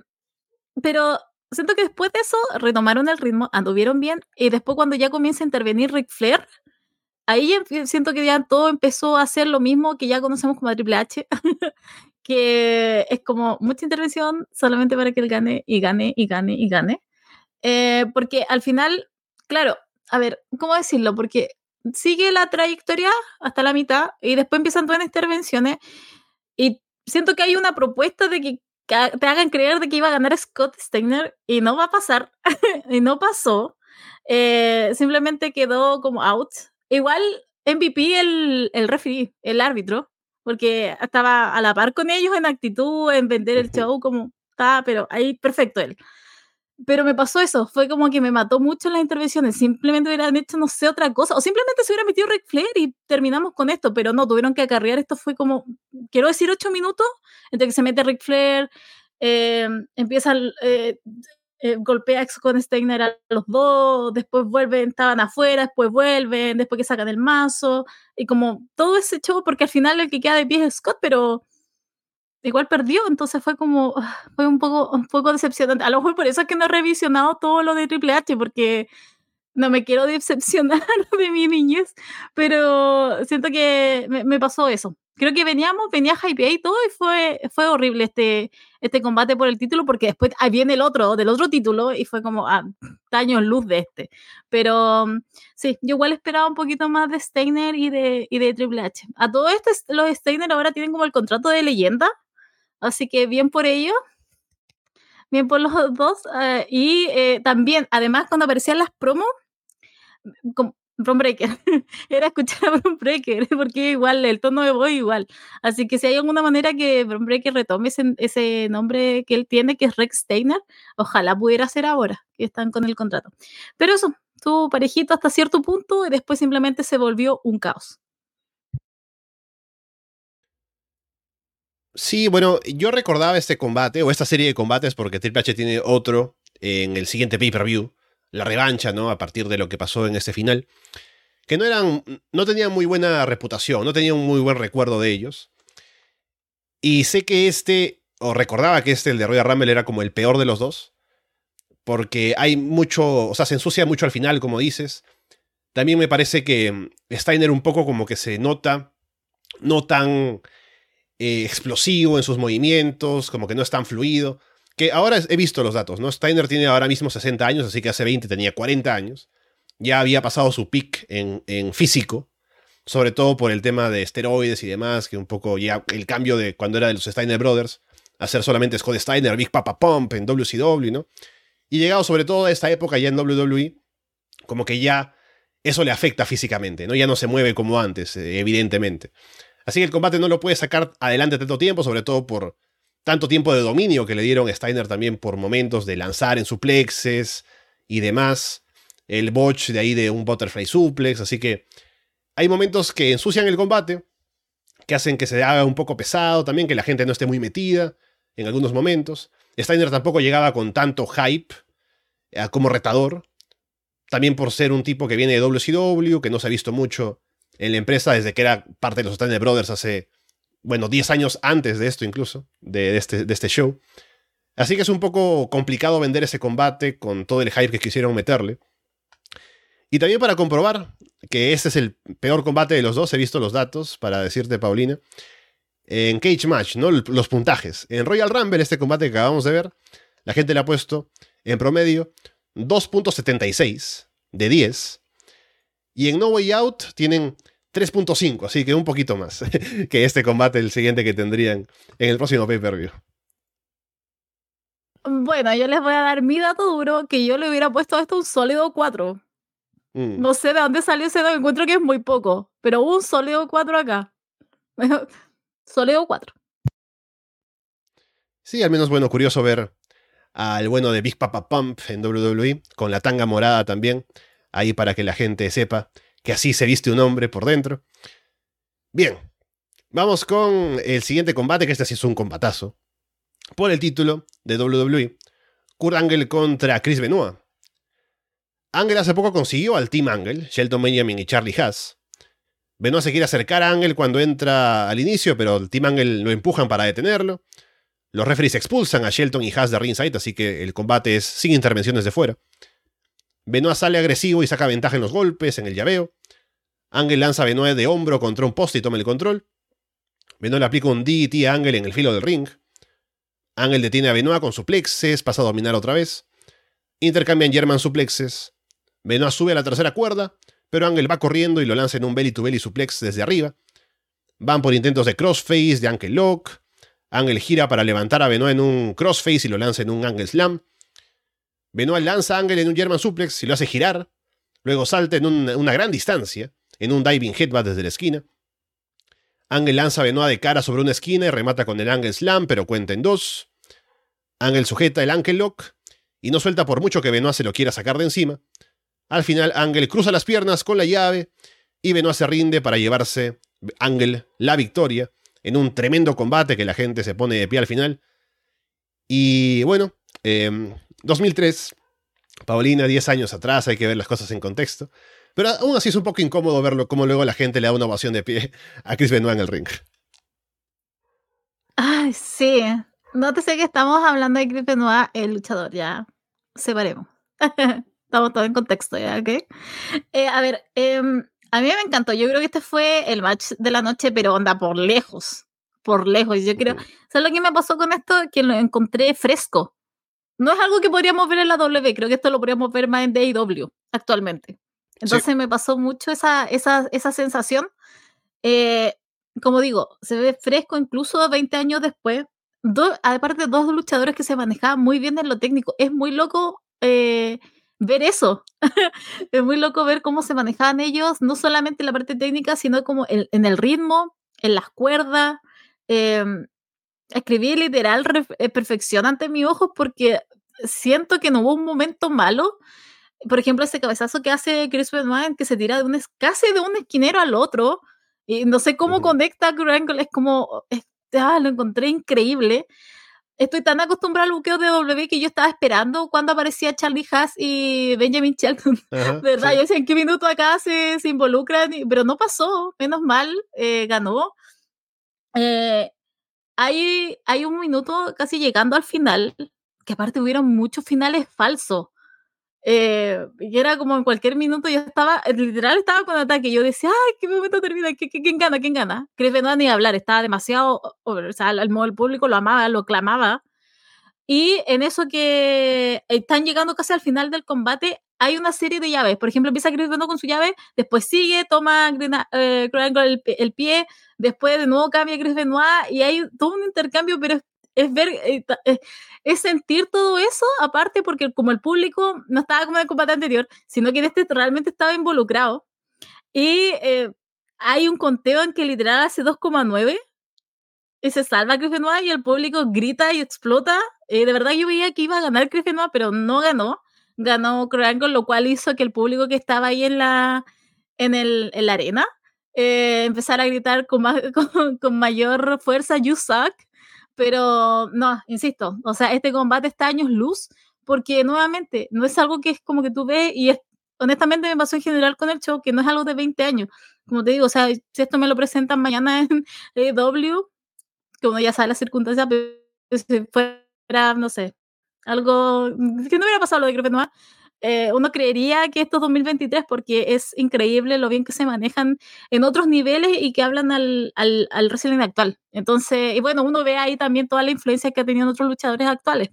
pero siento que después de eso retomaron el ritmo, anduvieron bien, y después cuando ya comienza a intervenir Ric Flair, ahí siento que ya todo empezó a hacer lo mismo que ya conocemos como Triple H, que es como mucha intervención solamente para que él gane y gane y gane y gane. Eh, porque al final, claro, a ver, ¿cómo decirlo? Porque sigue la trayectoria hasta la mitad y después empiezan todas las intervenciones y siento que hay una propuesta de que te hagan creer de que iba a ganar Scott Steiner y no va a pasar. y no pasó. Eh, simplemente quedó como out. Igual MVP el, el referee, el árbitro, porque estaba a la par con ellos en actitud, en vender el show, como estaba, pero ahí perfecto él. Pero me pasó eso, fue como que me mató mucho las intervenciones. Simplemente hubieran hecho, no sé, otra cosa. O simplemente se hubiera metido Ric Flair y terminamos con esto, pero no, tuvieron que acarrear. Esto fue como, quiero decir, ocho minutos entre que se mete Ric Flair, eh, empieza, eh, eh, golpea con Steiner a los dos, después vuelven, estaban afuera, después vuelven, después que sacan el mazo, y como todo ese show, porque al final el que queda de pie es Scott, pero igual perdió, entonces fue como, ah, fue un poco, un poco decepcionante. A lo mejor por eso es que no he revisionado todo lo de Triple H, porque no me quiero decepcionar de mi niñez, pero siento que me, pasó eso. Creo que veníamos, venía hype y todo, y fue, fue horrible este, este combate por el título, porque después ahí viene el otro, del otro título, y fue como, ah, en luz de este. Pero sí, yo igual esperaba un poquito más de Steiner y de, y de Triple H. A todo esto, los Steiner ahora tienen como el contrato de leyenda, Así que bien por ello. Bien por los dos. Eh, y eh, también, además, cuando aparecían las promos, con Breaker, era escuchar a Breaker, porque igual el tono de voz igual. Así que si hay alguna manera que Bron Breaker retome ese, nombre que él tiene, que es Rex Steiner, ojalá pudiera ser ahora, que están con el contrato. Pero eso, tuvo parejito hasta cierto punto y después simplemente se volvió un caos. Sí, bueno, yo recordaba este combate o esta serie de combates porque Triple H tiene otro en el siguiente pay-per-view, la revancha, ¿no? A partir de lo que pasó en ese final, que no eran, no tenían muy buena reputación, no tenía un muy buen recuerdo de ellos. Y sé que este, o recordaba que este, el de Royal Rumble, era como el peor de los dos, porque hay mucho, o sea, se ensucia mucho al final, como dices. También me parece que Steiner un poco como que se nota no tan eh, explosivo en sus movimientos, como que no es tan fluido. Que ahora he visto los datos, ¿no? Steiner tiene ahora mismo 60 años, así que hace 20 tenía 40 años. Ya había pasado su pick en, en físico, sobre todo por el tema de esteroides y demás, que un poco ya el cambio de cuando era de los Steiner Brothers, a ser solamente Scott Steiner, Big Papa Pump en WCW, ¿no? Y llegado sobre todo a esta época ya en WWE, como que ya eso le afecta físicamente, ¿no? Ya no se mueve como antes, eh, evidentemente. Así que el combate no lo puede sacar adelante tanto tiempo, sobre todo por tanto tiempo de dominio que le dieron a Steiner también por momentos de lanzar en suplexes y demás. el botch de ahí de un butterfly suplex, así que hay momentos que ensucian el combate, que hacen que se haga un poco pesado, también que la gente no esté muy metida en algunos momentos. Steiner tampoco llegaba con tanto hype eh, como retador, también por ser un tipo que viene de WCW, que no se ha visto mucho en la empresa desde que era parte de los Steiner Brothers hace, bueno, 10 años antes de esto incluso, de, este, de este show. Así que es un poco complicado vender ese combate con todo el hype que quisieron meterle. Y también para comprobar que este es el peor combate de los dos, he visto los datos para decirte, Paulina. En Cage Match, ¿no? Los puntajes. En Royal Rumble, este combate que acabamos de ver, la gente le ha puesto en promedio 2.76 de 10. Y en No Way Out tienen 3.5, así que un poquito más que este combate, el siguiente que tendrían en el próximo pay-per-view. Bueno, yo les voy a dar mi dato duro, que yo le hubiera puesto esto un sólido 4. Mm. No sé de dónde salió ese dato, encuentro que es muy poco, pero un sólido 4 acá. sólido 4. Sí, al menos bueno, curioso ver al bueno de Big Papa Pump en WWE, con la tanga morada también, ahí para que la gente sepa que así se viste un hombre por dentro. Bien, vamos con el siguiente combate, que este sí es un combatazo, por el título de WWE, Kurt Angle contra Chris Benoit. Angle hace poco consiguió al Team Angle, Shelton Benjamin y Charlie Haas. Benoit se quiere acercar a Angle cuando entra al inicio, pero el Team Angle lo empujan para detenerlo. Los referees expulsan a Shelton y Haas de ringside, así que el combate es sin intervenciones de fuera. Benoit sale agresivo y saca ventaja en los golpes, en el llaveo. Angle lanza a Benoit de hombro contra un poste y toma el control. Benoit le aplica un DT a Angle en el filo del ring. Angle detiene a Benoit con suplexes, pasa a dominar otra vez. Intercambian German suplexes. Benoit sube a la tercera cuerda, pero Angle va corriendo y lo lanza en un belly to belly suplex desde arriba. Van por intentos de crossface, de Angle Lock. Angle gira para levantar a Benoit en un crossface y lo lanza en un Angle Slam. Benoit lanza a Angle en un German suplex y lo hace girar. Luego salta en una gran distancia, en un diving headbutt desde la esquina. Angle lanza a Benoit de cara sobre una esquina y remata con el Angle Slam, pero cuenta en dos. Angle sujeta el Angle Lock y no suelta por mucho que Benoit se lo quiera sacar de encima. Al final, Angle cruza las piernas con la llave y Benoit se rinde para llevarse Angle la victoria en un tremendo combate que la gente se pone de pie al final. Y bueno, 2003, em, Paulina, 10 años atrás, hay que ver las cosas en contexto. Pero aún así es un poco incómodo verlo como luego la gente le da una ovación de pie a Chris Benoit en el ring. Ay, sí. Nótese que estamos hablando de Chris Benoit, el luchador, ya. Separemos. estamos todos en contexto, ¿ya? ¿Ok? Eh, a ver, eh, a mí me encantó. Yo creo que este fue el match de la noche, pero anda por lejos. Por lejos. Yo creo. ¿Sabes lo que me pasó con esto? Que lo encontré fresco. No es algo que podríamos ver en la W. Creo que esto lo podríamos ver más en DAW actualmente. Entonces me pasó mucho esa, esa, esa sensación. Eh, como digo, se ve fresco incluso 20 años después. aparte, dos luchadores que se manejaban muy bien en lo técnico. Es muy loco. Eh, ver eso. es muy loco ver cómo se manejaban ellos, no solamente en la parte técnica, sino como en, el ritmo, en las cuerdas. Eh, escribí literal eh, perfección ante mis ojos porque siento que no hubo un momento malo. Por ejemplo, ese cabezazo que hace Chris Benoit, que se tira de un, casi de un esquinero al otro. Y no sé cómo conecta a es como, ah, lo encontré increíble estoy tan acostumbrada al buqueo de W que yo estaba esperando cuando aparecía Charlie Haas y Benjamin Shelton. ¿Verdad? Yo decía, ¿en qué minuto acá se, se involucran? Pero no pasó, menos mal, eh, ganó. Eh, hay, hay un minuto casi llegando al final, que aparte hubieron muchos finales falsos. Eh, y era como en cualquier minuto yo estaba, literal estaba con ataque. Yo decía, ay, ¿qué momento termina? ¿Quién gana? ¿Quién gana? Chris Benoit ni hablar, estaba demasiado, o sea, el, el público lo amaba, lo clamaba. Y en eso que están llegando casi al final del combate, hay una serie de llaves. Por ejemplo, empieza Chris Benoit con su llave, después sigue, toma eh, el, el, pie, después de nuevo cambia Chris Benoit y hay todo un intercambio, pero es ver, eh, eh, es sentir todo eso, aparte porque como el público no estaba como en el combate anterior, sino que en este realmente estaba involucrado. Y eh, hay un conteo en que literal hace 2,9 y se salva Chris y el público grita y explota. de verdad yo veía que iba a ganar Chris pero no ganó. ganó Angle, lo cual hizo que el público que estaba ahí en la, en el, arena eh, empezara a gritar con, más, con, con, mayor fuerza, You suck. Pero no, insisto, o sea, este combate está años luz, porque nuevamente no es algo que es como que tú ves y es, honestamente me pasó en general con el show, que no es algo de 20 años. Como te digo, o sea, si esto me lo presentan mañana en AEW, que uno ya sabe las circunstancias, pero si fuera, no sé, algo que no hubiera pasado lo de Griffith Noir, eh, uno creería que esto es 2023 porque es increíble lo bien que se manejan en otros niveles y que hablan al, al, al wrestling actual. Entonces, y bueno, uno ve ahí también toda la influencia que ha tenido otros luchadores actuales.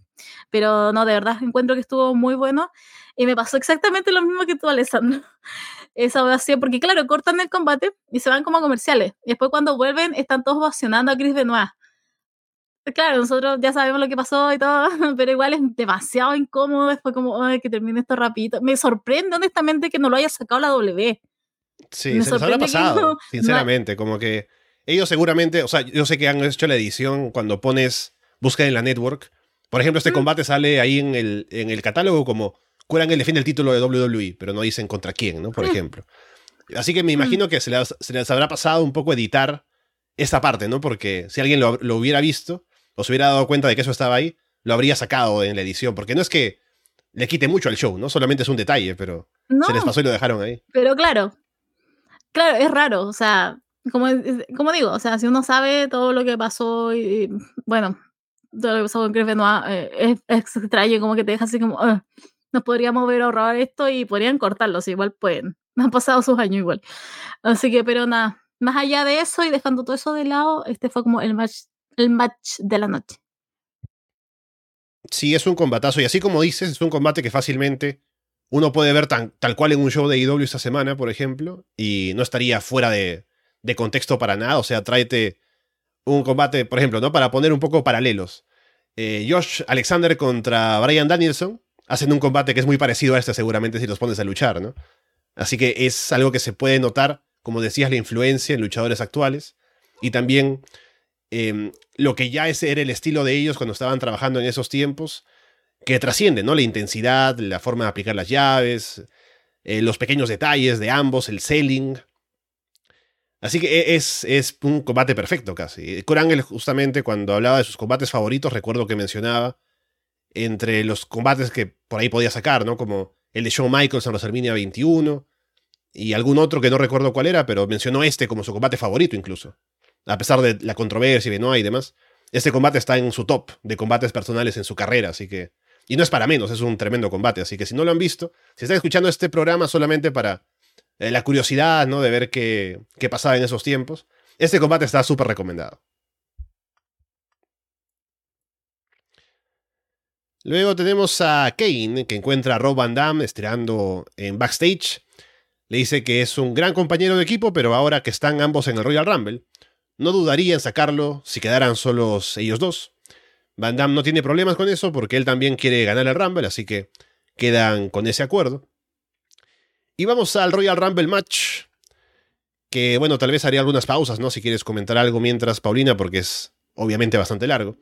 Pero no, de verdad, encuentro que estuvo muy bueno y me pasó exactamente lo mismo que tú, Alessandro. Esa ovación, porque claro, cortan el combate y se van como comerciales. Y después cuando vuelven están todos ovacionando a Chris Benoit claro, nosotros ya sabemos lo que pasó y todo, pero igual es demasiado incómodo después como Ay, que termine esto rapidito. Me sorprende honestamente que no lo haya sacado la W. Sí, Me se les habrá pasado, sinceramente, como que ellos seguramente, o sea, yo sé que han hecho la edición cuando pones búsqueda en la network. Por ejemplo, este mm. combate sale ahí en el, en el catálogo como Curan el defiende el título de WWE, pero no dicen contra quién, ¿no? Por mm. ejemplo. Así que me mm. imagino que se les, se les, habrá pasado un poco editar esta parte, ¿no? Porque si alguien lo, lo hubiera visto, o se hubiera dado cuenta de que eso estaba ahí, lo habría sacado en la edición, porque no es que le quite mucho al show, ¿no? Solamente es un detalle, pero se les pasó y lo dejaron ahí. Pero claro, claro, es raro, o sea, como, como digo, o sea, si uno sabe todo lo que pasó y, bueno, todo lo que pasó con Chris Benoit, eh, es, es, extraño, como que te deja así como, uh, nos podríamos haber ahorrado esto y podrían cortarlo, si igual pueden, han pasado sus años igual. Así que, pero nada, más allá de eso y dejando todo eso de lado, este fue como el match el match de la noche. Sí, es un combatazo. Y así como dices, es un combate que fácilmente uno puede ver tan, tal cual en un show de IW esta semana, por ejemplo, y no estaría fuera de, de contexto para nada. O sea, tráete un combate, por ejemplo, ¿no? Para poner un poco paralelos. Eh, Josh Alexander contra Brian Danielson hacen un combate que es muy parecido a este, seguramente, si los pones a luchar, ¿no? Así que es algo que se puede notar, como decías, la influencia en luchadores actuales. Y también Em, lo que ya ese era el estilo de ellos cuando estaban trabajando en esos tiempos, que trasciende, ¿no? La intensidad, la forma de aplicar las llaves, eh, los pequeños detalles de ambos, el selling. Así que e, es, es un combate perfecto casi. Kurangel justamente cuando hablaba de sus combates favoritos, recuerdo que mencionaba entre los combates que por ahí podía sacar, ¿no? Como el de Shawn Michaels en WrestleMania 21 y algún otro que no recuerdo cuál era, pero mencionó este como su combate favorito incluso a pesar de la controversia y no y demás, este combate está en su top de combates personales en su carrera, así que... Y no es para menos, es un tremendo combate, así que si no lo han visto, si están escuchando este programa solamente para eh, la curiosidad, ¿no? De ver qué, qué pasaba en esos tiempos, este combate está súper recomendado. Luego tenemos a Kane, que encuentra a Rob Van Damme estirando en backstage. Le dice que es un gran compañero de equipo, pero ahora que están ambos en el Royal Rumble, no dudaría en sacarlo si quedaran solos ellos dos. Van Damme no tiene problemas con eso porque él también quiere ganar el Rumble, así que quedan con ese acuerdo. Y vamos al Royal Rumble Match, que bueno, tal vez haría algunas pausas, ¿no? Si quieres comentar algo mientras, Paulina, porque es obviamente bastante largo.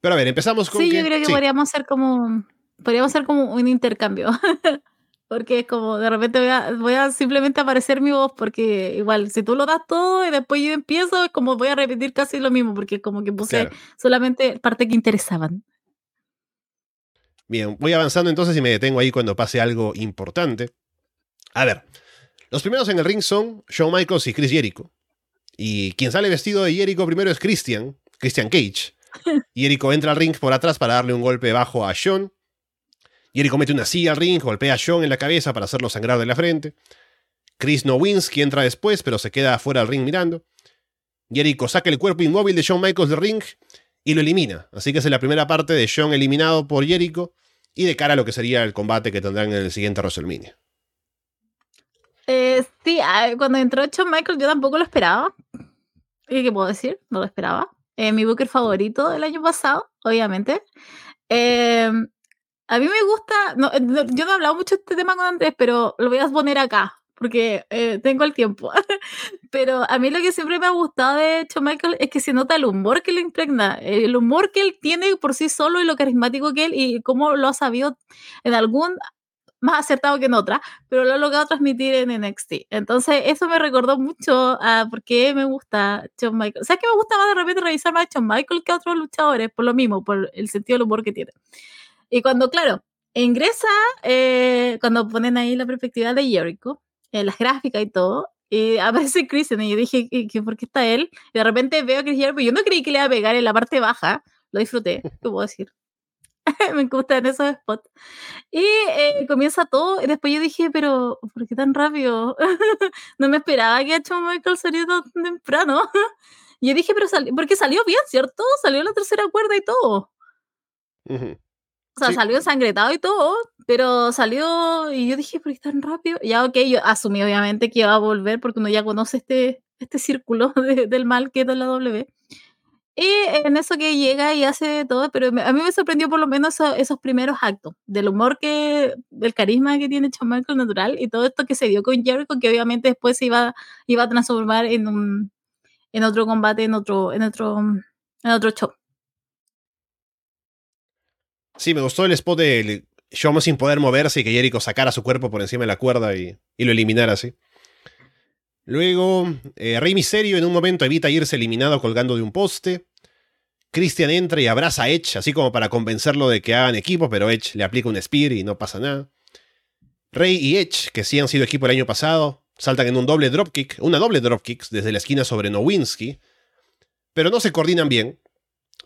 Pero a ver, empezamos con... Sí, yo creo que podríamos hacer como... Podríamos hacer como un intercambio. porque es como de repente voy a, simplemente aparecer mi voz, porque igual, si tú lo das todo y después yo empiezo, es como voy a repetir casi lo mismo, porque como que puse solamente parte que interesaban. Bien, voy avanzando entonces y me detengo ahí cuando pase algo importante. A ver, los primeros en el ring son Shawn Michaels y Chris Jericho. Y quien sale vestido de Jericho primero es Christian, Christian Cage. Jericho entra al ring por atrás para darle un golpe bajo a Shawn. Jericho mete una silla al ring, golpea a John en la cabeza para hacerlo sangrar de la frente. Chris Nowinski entra después, pero se queda fuera del ring mirando. Jericho saca el cuerpo inmóvil de Shawn Michaels del ring y lo elimina. Así que es la primera parte de Shawn eliminado por Jericho y de cara a lo que sería el combate que tendrán en el siguiente WrestleMania. Eh, sí, cuando entró Shawn Michaels yo tampoco lo esperaba. ¿Y qué puedo decir? No lo esperaba. Eh, mi booker favorito del año pasado, obviamente. Eh, a mí me gusta, eh, yo no he hablado mucho de este tema con Andrés, pero lo voy a poner acá, porque eh, tengo el tiempo. pero a mí lo que siempre me ha gustado de hecho Michael es que se nota el humor que le impregna, el humor que él tiene por sí solo y lo carismático que él y cómo lo ha sabido en algún más acertado que en otras, pero lo ha logrado transmitir en NXT. Entonces, eso me recordó mucho a por qué me gusta Shawn Michaels. ¿Sabes que me gusta más de repente revisar más a Shawn Michaels que a otros luchadores? Por lo mismo, por el sentido del humor que tiene. Y cuando, claro, ingresa, eh, cuando ponen ahí la perspectiva de Jericho, en las gráficas y todo, y aparece Christian y yo dije, ¿qué, ¿por qué está él? Y de repente veo a Chris Jericho, yo no creí que le iba a pegar en la parte baja, lo disfruté, ¿qué puedo decir? me gustan esos spots. Y eh, comienza todo, y después yo dije, pero ¿por qué tan rápido? no me esperaba que hecho Michael saliera tan temprano. y yo dije, pero salió, porque salió bien, ¿cierto? Salió la tercera cuerda y todo. O sea, salió ensangretado y todo, pero salió y yo dije, ¿por qué tan rápido? Ya, ok, yo asumí obviamente que iba a volver porque uno ya conoce este, este círculo del mal que es de la W. Y en eso que llega y hace todo, pero a mí me sorprendió por lo menos esos, primeros actos, del humor que, del carisma que tiene Shawn natural y todo esto que se dio con Jericho, que obviamente después se iba, iba a transformar en un en otro combate, en otro, en otro, en otro show. Sí, me gustó el spot de Shawn sin poder moverse y que Jericho sacara su cuerpo por encima de la cuerda y, y lo eliminara así. Luego, eh, Rey Misterio en un momento evita irse eliminado colgando de un poste. Christian entra y abraza a Edge, así como para convencerlo de que hagan equipo, pero Edge le aplica un Spear y no pasa nada. Rey y Edge, que sí han sido equipo el año pasado, saltan en un doble dropkick, una doble dropkick desde la esquina sobre Nowinski, pero no se coordinan bien,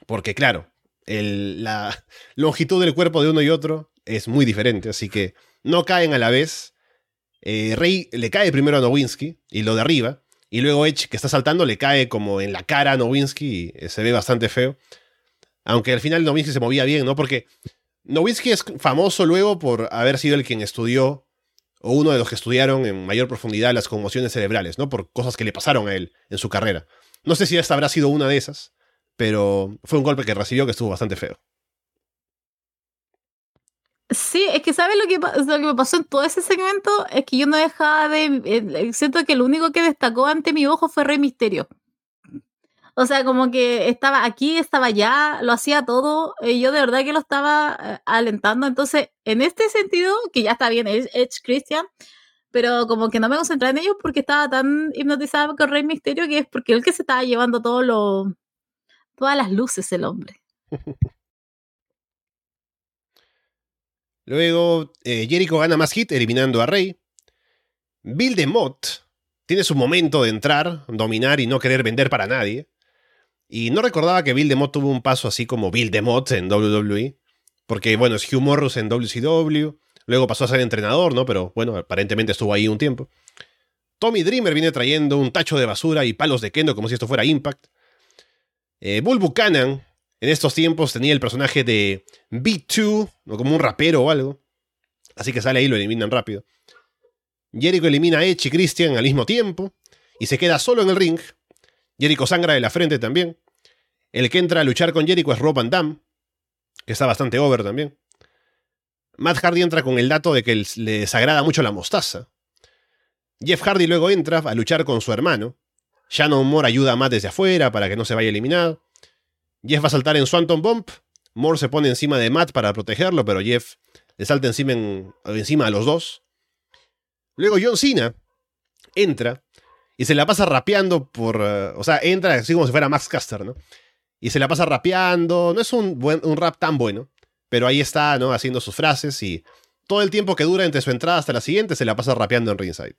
porque claro, la longitud del cuerpo de uno y otro es muy diferente, así que no caen a la vez eh, Rey le cae primero a Nowinski y lo derriba. Y luego Edge, que está saltando, le cae como en la cara a Nowinski y eh, se ve bastante feo. Aunque al final Nowinski se movía bien, ¿no? Porque Nowinski es famoso luego por haber sido el quien estudió, o uno de los que estudiaron en mayor profundidad las conmociones cerebrales, ¿no? Por cosas que le pasaron a él en su carrera. No sé si esta habrá sido una de esas, pero fue un golpe que recibió que estuvo bastante feo. Sí, es que ¿sabes lo que, lo que me pasó en todo ese segmento? Es que yo no dejaba de... Eh, siento que lo único que destacó ante mi ojo fue Rey Misterio. O sea, como que estaba aquí, estaba allá, lo hacía todo. Y yo de verdad que lo estaba eh, alentando. Entonces, en este sentido, que ya está bien, Edge Christian, pero como que no me concentré en ellos porque estaba tan hipnotizada con Rey Misterio que es porque él que se estaba llevando todo lo, todas las luces el hombre. Luego, eh, Jericho gana más hit eliminando a Rey. Bill DeMott tiene su momento de entrar, dominar y no querer vender para nadie. Y no recordaba que Bill DeMott tuvo un paso así como Bill DeMott en WWE. Porque, bueno, es Hugh Morris en WCW. Luego pasó a ser entrenador, ¿no? Pero bueno, aparentemente estuvo ahí un tiempo. Tommy Dreamer viene trayendo un tacho de basura y palos de kendo como si esto fuera Impact. Eh, Bull Buchanan en estos tiempos tenía el personaje de B2, o como un rapero o algo. Así que sale ahí y lo eliminan rápido. Jericho elimina a Edge y Christian al mismo tiempo. Y se queda solo en el ring. Jericho sangra de la frente también. El que entra a luchar con Jericho es Rob Van Damme, que está bastante over también. Matt Hardy entra con el dato de que le desagrada mucho la mostaza. Jeff Hardy luego entra a luchar con su hermano. Shannon Moore ayuda a Matt desde afuera para que no se vaya eliminado. Jeff va a saltar en Swanton Bomb. Moore se pone encima de Matt para protegerlo, pero Jeff le salta encima, encima a los dos. Luego John Cena entra y se la pasa rapeando por. Eh, o sea, entra así como si fuera Max Caster, ¿no? Y se la pasa rapeando. No es un, un rap tan bueno, pero ahí está, ¿no? Haciendo sus frases y todo el tiempo que dura entre su entrada hasta la siguiente se la pasa rapeando en ringside.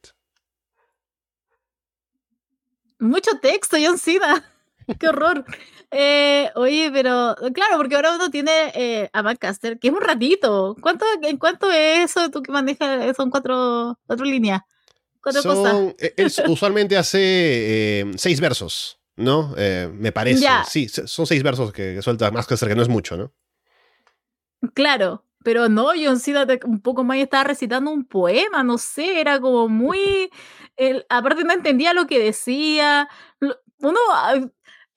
Mucho texto, John Cena. Qué horror. Eh, oye, pero claro, porque ahora uno tiene eh, a Maccaster, que es un ratito. ¿Cuánto, ¿En cuánto es eso tú que manejas? Son cuatro, cuatro líneas. Cuatro cosas. Eh, usualmente hace seis versos, ¿no? me parece. Sí, son seis versos que, suelta Maccaster, que no es mucho, ¿no? Claro, pero no, John Cena un poco más estaba recitando un poema, no sé, era como muy... Aparte no entendía lo que decía. Uno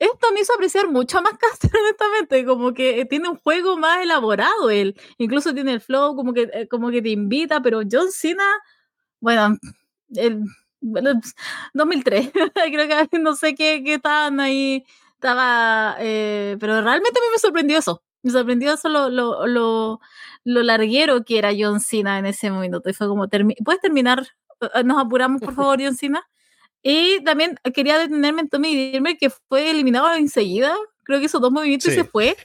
esto me hizo apreciar mucho a Castro, honestamente, como que tiene un juego más elaborado él, incluso tiene el flow, como que, eh, como que te invita, pero John Cena, bueno, el, 2003, creo que no sé qué, qué estaban ahí, estaba, eh, pero realmente a mí me sorprendió eso, Me sorprendió eso lo, lo, lo, lo larguero que era John Cena en ese momento. Y fue como, ¿puedes terminar? Eh, nos apuramos, por favor, John Cena. Y también quería detenerme en Tommy Dreamer, que fue eliminado enseguida. Creo que hizo dos movimientos y se fue.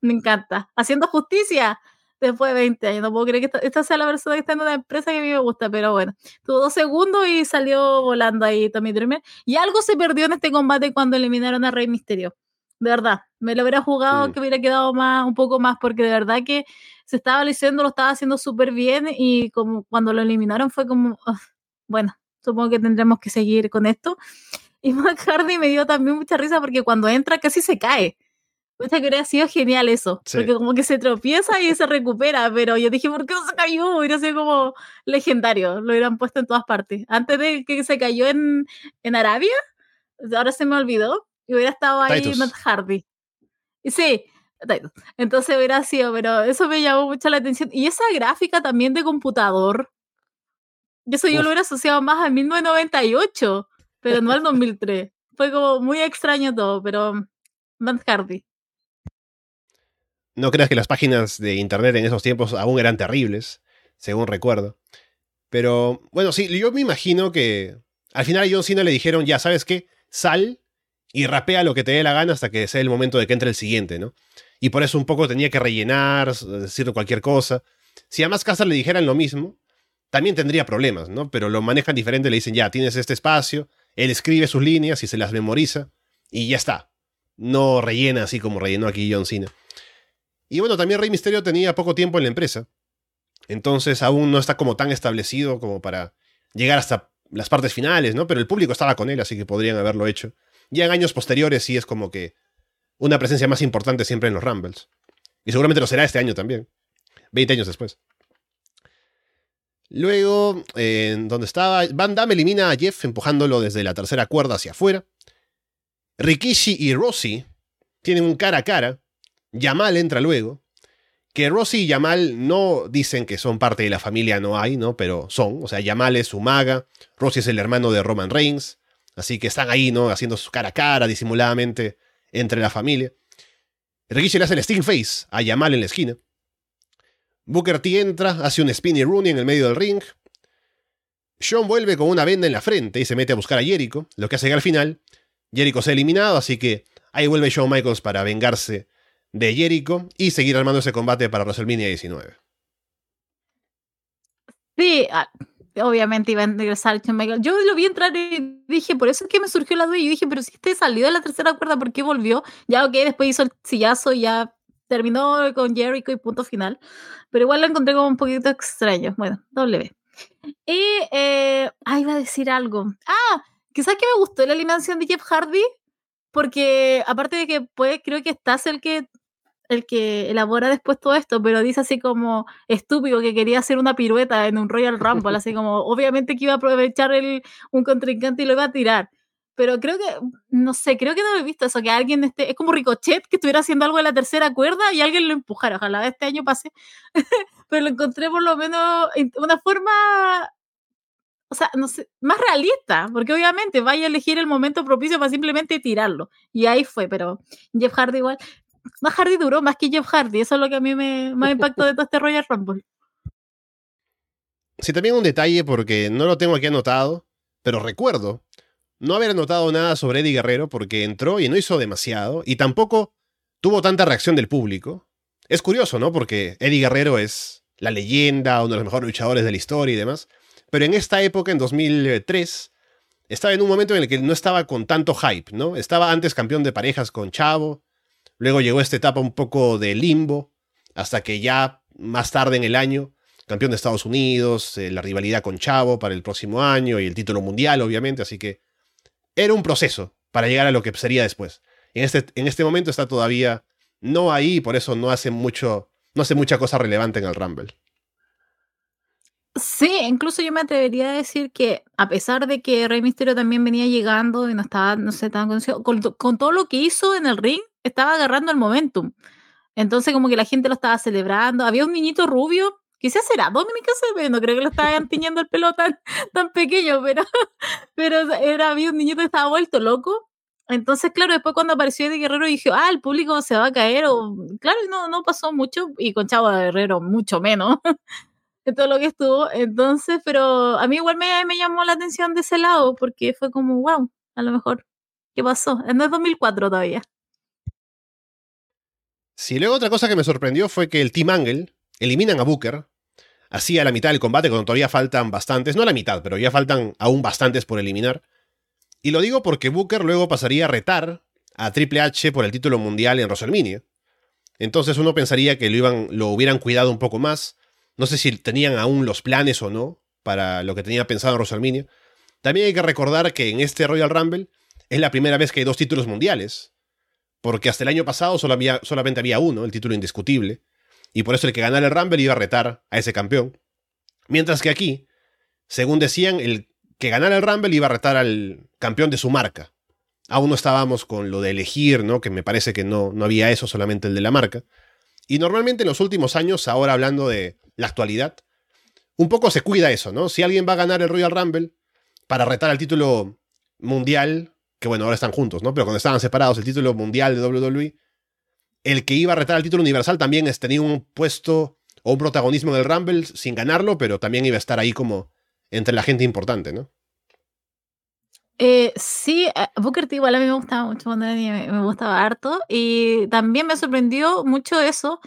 Me encanta. Haciendo justicia después de 20 años. No puedo creer que esta, sea la persona que está en una empresa que a mí me gusta, pero bueno. Tuvo dos segundos y salió volando ahí Tommy Dreamer. Y algo se perdió en este combate cuando eliminaron a Rey Misterio. De verdad. Me lo hubiera jugado que hubiera quedado más, un poco más, porque de verdad que se estaba luciendo, lo estaba haciendo súper bien y como cuando lo eliminaron fue como, bueno, supongo que tendremos que seguir con esto. Y Hardy me dio también mucha risa porque cuando entra casi se cae. Pensé que hubiera sido genial eso, porque como que se tropieza y se recupera, pero yo dije, ¿por qué no se cayó? Hubiera sido como legendario, lo hubieran puesto en todas partes. Antes de que se cayó en, en Arabia, ahora se me olvidó, y hubiera estado ahí Matt Hardy. Y sí, entonces hubiera sido, pero eso me llamó mucho la atención. Y esa gráfica también de computador, eso yo lo hubiera asociado más a 1998, pero no al 2003. Fue como muy extraño todo, pero Matt Hardy. No creas que las páginas de internet en esos tiempos aún eran terribles, según recuerdo. Pero bueno, sí, yo me imagino que al final a John Cena le dijeron, ya, ¿sabes qué? Sal y rapea lo que te dé la gana hasta que sea el momento de que entre el siguiente, ¿no? Y por eso un poco tenía que rellenar, decir cualquier cosa. Si a más casas le dijeran lo mismo, también tendría problemas, ¿no? Pero lo manejan diferente, le dicen, ya, tienes este espacio, él escribe sus líneas y se las memoriza, y ya está. No rellena así como rellenó aquí John Cena. Y bueno, también Rey Misterio tenía poco tiempo en la empresa. Entonces aún no está como tan establecido como para llegar hasta las partes finales, ¿no? Pero el público estaba con él, así que podrían haberlo hecho. Ya en años posteriores sí es como que una presencia más importante siempre en los Rumbles. Y seguramente lo será este año también. 20 años después. Luego, en donde estaba, Van Damme elimina a Jeff empujándolo desde la tercera cuerda hacia afuera. Rikishi y Rossi tienen un cara a cara Yamal entra luego. Que Rossi y Yamal no dicen que son parte de la familia No hay, ¿no? Pero son. O sea, Yamal es su maga. Rossi es el hermano de Roman Reigns. Así que están ahí, ¿no? Haciendo su cara a cara disimuladamente entre la familia. Rikishi le hace el Sting Face a Yamal en la esquina. Booker T entra, hace un spinny Rooney en el medio del ring. Sean vuelve con una venda en la frente y se mete a buscar a Jericho, lo que hace que al final Jericho se ha eliminado, así que ahí vuelve Shawn Michaels para vengarse de Jericho y seguir armando ese combate para WrestleMania 19. Sí, ah, obviamente iba a ingresar Michael. Yo lo vi entrar y dije, por eso es que me surgió la duda. Y dije, pero si este salió de la tercera cuerda, ¿por qué volvió? Ya, ok, después hizo el sillazo ya terminó con Jericho y punto final. Pero igual lo encontré como un poquito extraño. Bueno, W. Y, eh, ah, iba a decir algo. Ah, quizás que me gustó la eliminación de Jeff Hardy, porque aparte de que pues creo que estás el que el que elabora después todo esto, pero dice así como estúpido que quería hacer una pirueta en un Royal Rumble, así como obviamente que iba a aprovechar el, un contrincante y lo iba a tirar. Pero creo que, no sé, creo que no he visto eso, que alguien esté, es como Ricochet que estuviera haciendo algo en la tercera cuerda y alguien lo empujara. Ojalá este año pase. pero lo encontré por lo menos una forma o sea, no sé, más realista, porque obviamente vaya a elegir el momento propicio para simplemente tirarlo. Y ahí fue, pero Jeff Hardy igual, más Hardy duró más que Jeff Hardy. Eso es lo que a mí me más impactó de todo este Royal Rumble. Sí, también un detalle porque no lo tengo aquí anotado, pero recuerdo no haber anotado nada sobre Eddie Guerrero porque entró y no hizo demasiado y tampoco tuvo tanta reacción del público. Es curioso, ¿no? Porque Eddie Guerrero es la leyenda, uno de los mejores luchadores de la historia y demás. Pero en esta época, en 2003, estaba en un momento en el que no estaba con tanto hype, ¿no? Estaba antes campeón de parejas con Chavo, Luego llegó esta etapa un poco de limbo, hasta que ya más tarde en el año, campeón de Estados Unidos, eh, la rivalidad con Chavo para el próximo año y el título mundial, obviamente, así que era un proceso para llegar a lo que sería después. En este, en este momento está todavía no ahí, por eso no hace mucho, no hace mucha cosa relevante en el Rumble. Sí, incluso yo me atrevería a decir que a pesar de que Rey Mysterio también venía llegando y no estaba, no sé, tan conocido, con, con todo lo que hizo en el ring, estaba agarrando el momentum. Entonces como que la gente lo estaba celebrando. Había un niñito rubio, quizás era Dominic ve no creo que lo estaban tiñendo el pelo tan, tan pequeño, pero, pero era, había un niñito que estaba vuelto loco Entonces, claro, después cuando apareció Eddie Guerrero dije, ah, el público se va a caer, o claro, no, no pasó mucho, y con Chavo Guerrero mucho menos de todo lo que estuvo. Entonces, pero a mí igual me, me llamó la atención de ese lado, porque fue como, wow, a lo mejor, ¿qué pasó? No es 2004 todavía. Sí, luego otra cosa que me sorprendió fue que el Team Angle eliminan a Booker, así a la mitad del combate, cuando todavía faltan bastantes, no a la mitad, pero ya faltan aún bastantes por eliminar. Y lo digo porque Booker luego pasaría a retar a Triple H por el título mundial en WrestleMania. Entonces uno pensaría que lo, iban, lo hubieran cuidado un poco más. No sé si tenían aún los planes o no para lo que tenía pensado en. También hay que recordar que en este Royal Rumble es la primera vez que hay dos títulos mundiales. Porque hasta el año pasado solo solamente había uno, el título indiscutible. Y por eso el que ganara el Rumble iba a retar a ese campeón. Mientras que aquí, según decían, el que ganara el Rumble iba a retar al campeón de su marca. Aún no estábamos con lo de elegir, ¿no? Que me parece que no, no había eso, solamente el de la marca. Y normalmente en los últimos años, ahora hablando de la actualidad, un poco se cuida eso, ¿no? Si alguien va a ganar el Royal Rumble para retar al título mundial, que bueno, ahora están juntos, ¿no? Pero cuando estaban separados, el título mundial de WWE, el que iba a retar al título universal también tenía un puesto o un protagonismo en el Rumble sin ganarlo, pero también iba a estar ahí como entre la gente importante, ¿no? Eh, sí, eh, Booker T igual a mí me gustaba mucho me, me gustaba harto y también me sorprendió mucho eso,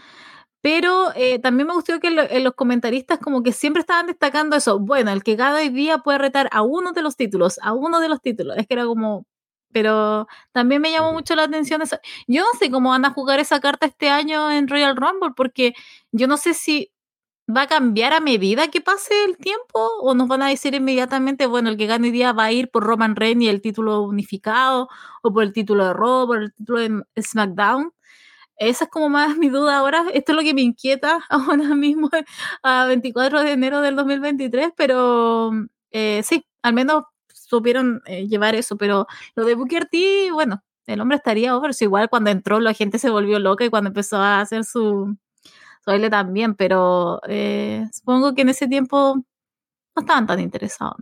pero eh, también me gustó que los comentaristas como que siempre estaban destacando eso, bueno, el que cada día puede retar a uno de los títulos, a uno de los títulos, es que era como, pero también me llamó mucho la atención eso. Yo no sé cómo van a jugar esa carta este año en Royal Rumble, porque yo no sé si va a cambiar a medida que pase el tiempo o nos van a decir inmediatamente, bueno, el que gane hoy día va a ir por Roman Reigns y el título unificado o por el título de Raw, por el título de SmackDown. Esa es como más mi duda ahora. Esto es lo que me inquieta ahora mismo a 24 de enero del 2023, pero eh, sí, al menos supieron eh, llevar eso, pero lo de Booker T, bueno, el hombre estaría over, igual cuando entró la gente se volvió loca y cuando empezó a hacer su, baile también, pero eh, supongo que en ese tiempo no estaban tan interesados.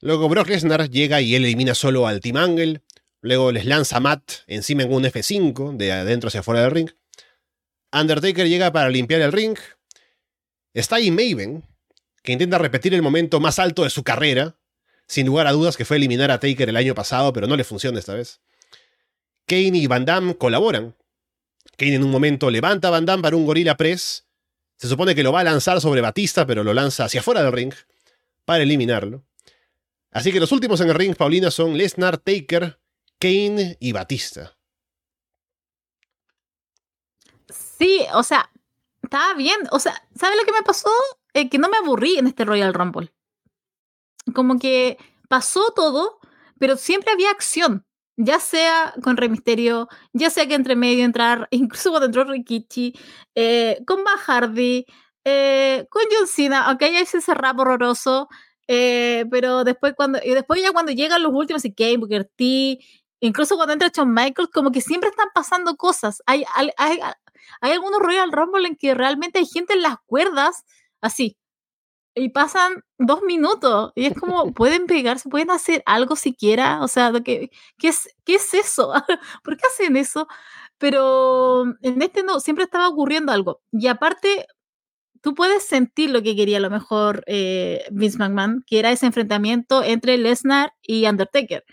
Luego Brock Lesnar llega y él elimina solo al Team Angle. Luego les lanza Matt encima en un F5, de adentro hacia afuera del ring. Undertaker llega para limpiar el ring. Está ahí Maven, que intenta repetir el momento más alto de su carrera. Sin lugar a dudas que fue eliminar a Taker el año pasado, pero no le funciona esta vez. Kane y Van Damme colaboran. Kane en un momento levanta a Van Damme para un gorila press. Se supone que lo va a lanzar sobre Batista, pero lo lanza hacia afuera del ring para eliminarlo. Así que los últimos en el ring, Paulina, son Lesnar, Taker, Kane y Batista. Sí, o sea, estaba bien. O sea, ¿sabes lo que me pasó? Eh, que no me aburrí en este Royal Rumble. Como que pasó todo, pero siempre había acción ya sea con Rey Misterio, ya sea que entre medio entrar, incluso cuando entró Rikichi, eh, con Mahardy, eh, con John Cena, aunque haya ese rap horroroso, eh, pero después cuando, y después ya cuando llegan los últimos, y Kane, Booker T, incluso cuando entra Shawn Michaels, como que siempre están pasando cosas. Hay, hay, hay, hay algunos Royal Rumble en que realmente hay gente en las cuerdas, así, y pasan dos minutos y es como, pueden pegarse, pueden hacer algo siquiera, o sea, ¿qué, qué, es, qué es eso? ¿Por qué hacen eso? Pero en este no, siempre estaba ocurriendo algo. Y aparte, tú puedes sentir lo que quería a lo mejor eh, Vince McMahon, que era ese enfrentamiento entre Lesnar y Undertaker.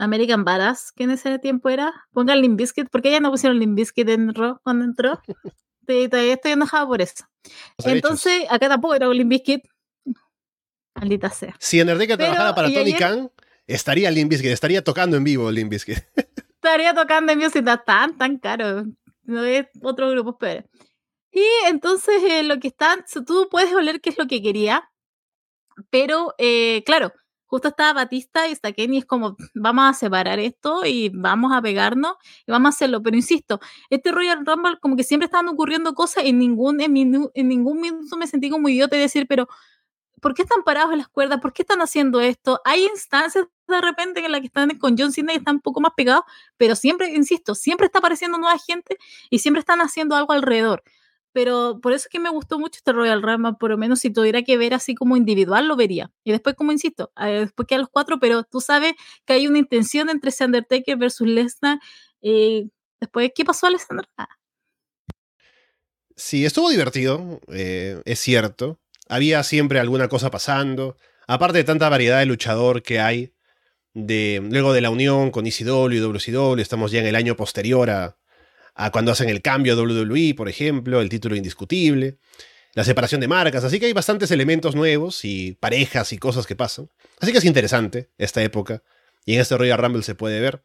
American Badass, que en ese tiempo era. Pongan Limp Bizkit, porque ya no pusieron Limp Bizkit en Raw cuando entró. todavía estoy enojada por eso. Entonces, acá tampoco era un Bizkit. Maldita sea. Si Undertaker trabajara para Tony Khan, estaría Limp Bizkit, estaría tocando en vivo Limp Bizkit. estaría tocando en vivo si está tan, tan caro. No es otro grupo, pero. Y entonces eh, lo que está, tú puedes oler qué es lo que quería, pero eh, claro, justo estaba Batista y está Kenny, es como, vamos a separar esto y vamos a pegarnos y vamos a hacerlo. Pero insisto, este Royal Rumble, como que siempre estaban ocurriendo cosas, en ningún, en, en ningún minuto me sentí como idiota de decir, pero ¿por qué están parados en las cuerdas? ¿Por qué están haciendo esto? Hay instancias de repente en las que están con John Cena y están un poco más pegados, pero siempre, insisto, siempre está apareciendo nueva gente y siempre están haciendo algo alrededor. Pero por eso es que me gustó mucho este Royal Rumble, por lo menos si tuviera que ver así como individual lo vería. Y después, como insisto, después que a los cuatro, pero tú sabes que hay una intención entre ese Undertaker versus Lesnar. Eh, después, ¿qué pasó a Lesnar? Ah. Sí, estuvo divertido, eh, es cierto. Había siempre alguna cosa pasando. Aparte de tanta variedad de luchador que hay, luego de la unión con ECW y WCW, estamos ya en el año posterior a, a cuando hacen el cambio a WWE, por ejemplo, el título indiscutible, la separación de marcas, así que hay bastantes elementos nuevos y parejas y cosas que pasan. Así que es interesante esta época, y en este Royal Rumble se puede ver.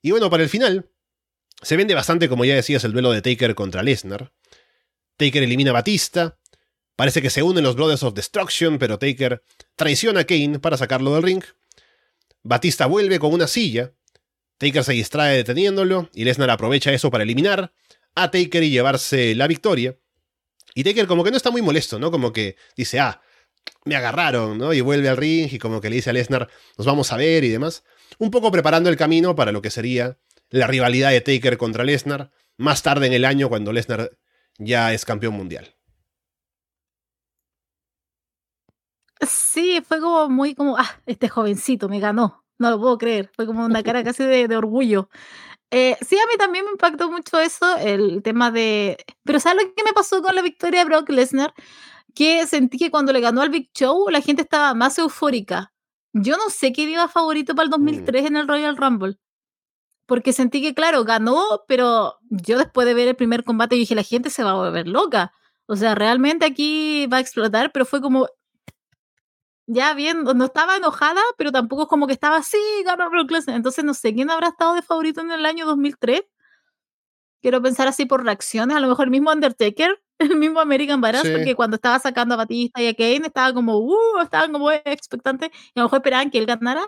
Y bueno, para el final, se vende bastante, como ya decías, el duelo de Taker contra Lesnar. Taker elimina a Batista, parece que se unen los Brothers of Destruction, pero Taker traiciona a Kane para sacarlo del ring. Batista vuelve con una silla, Taker se distrae deteniéndolo y Lesnar aprovecha eso para eliminar a Taker y llevarse la victoria. Y Taker como que no está muy molesto, ¿no? Como que dice, ah, me agarraron, ¿no? Y vuelve al ring y como que le dice a Lesnar, nos vamos a ver y demás. Un poco preparando el camino para lo que sería la rivalidad de Taker contra Lesnar más tarde en el año cuando Lesnar ya es campeón mundial. Sí, fue como muy como, ah, este jovencito me ganó. No lo puedo creer. Fue como una cara casi de, orgullo. Eh, sí, a mí también me impactó mucho eso, el tema de... Pero ¿sabes lo que me pasó con la victoria de Brock Lesnar? Que sentí que cuando le ganó al Big Show, la gente estaba más eufórica. Yo no sé qué iba favorito para el 2003 mm. en el Royal Rumble. Porque sentí que, claro, ganó, pero yo después de ver el primer combate dije, la gente se va a volver loca. O sea, realmente aquí va a explotar, pero fue como, ya bien, no estaba enojada, pero tampoco es como que estaba así. Entonces no sé quién habrá estado de favorito en el año 2003. Quiero pensar así por reacciones, a lo mejor el mismo Undertaker, el mismo American Badass, porque cuando estaba sacando a Batista y a Kane estaba como, uh, estaban como expectantes y a lo mejor esperaban que él ganara.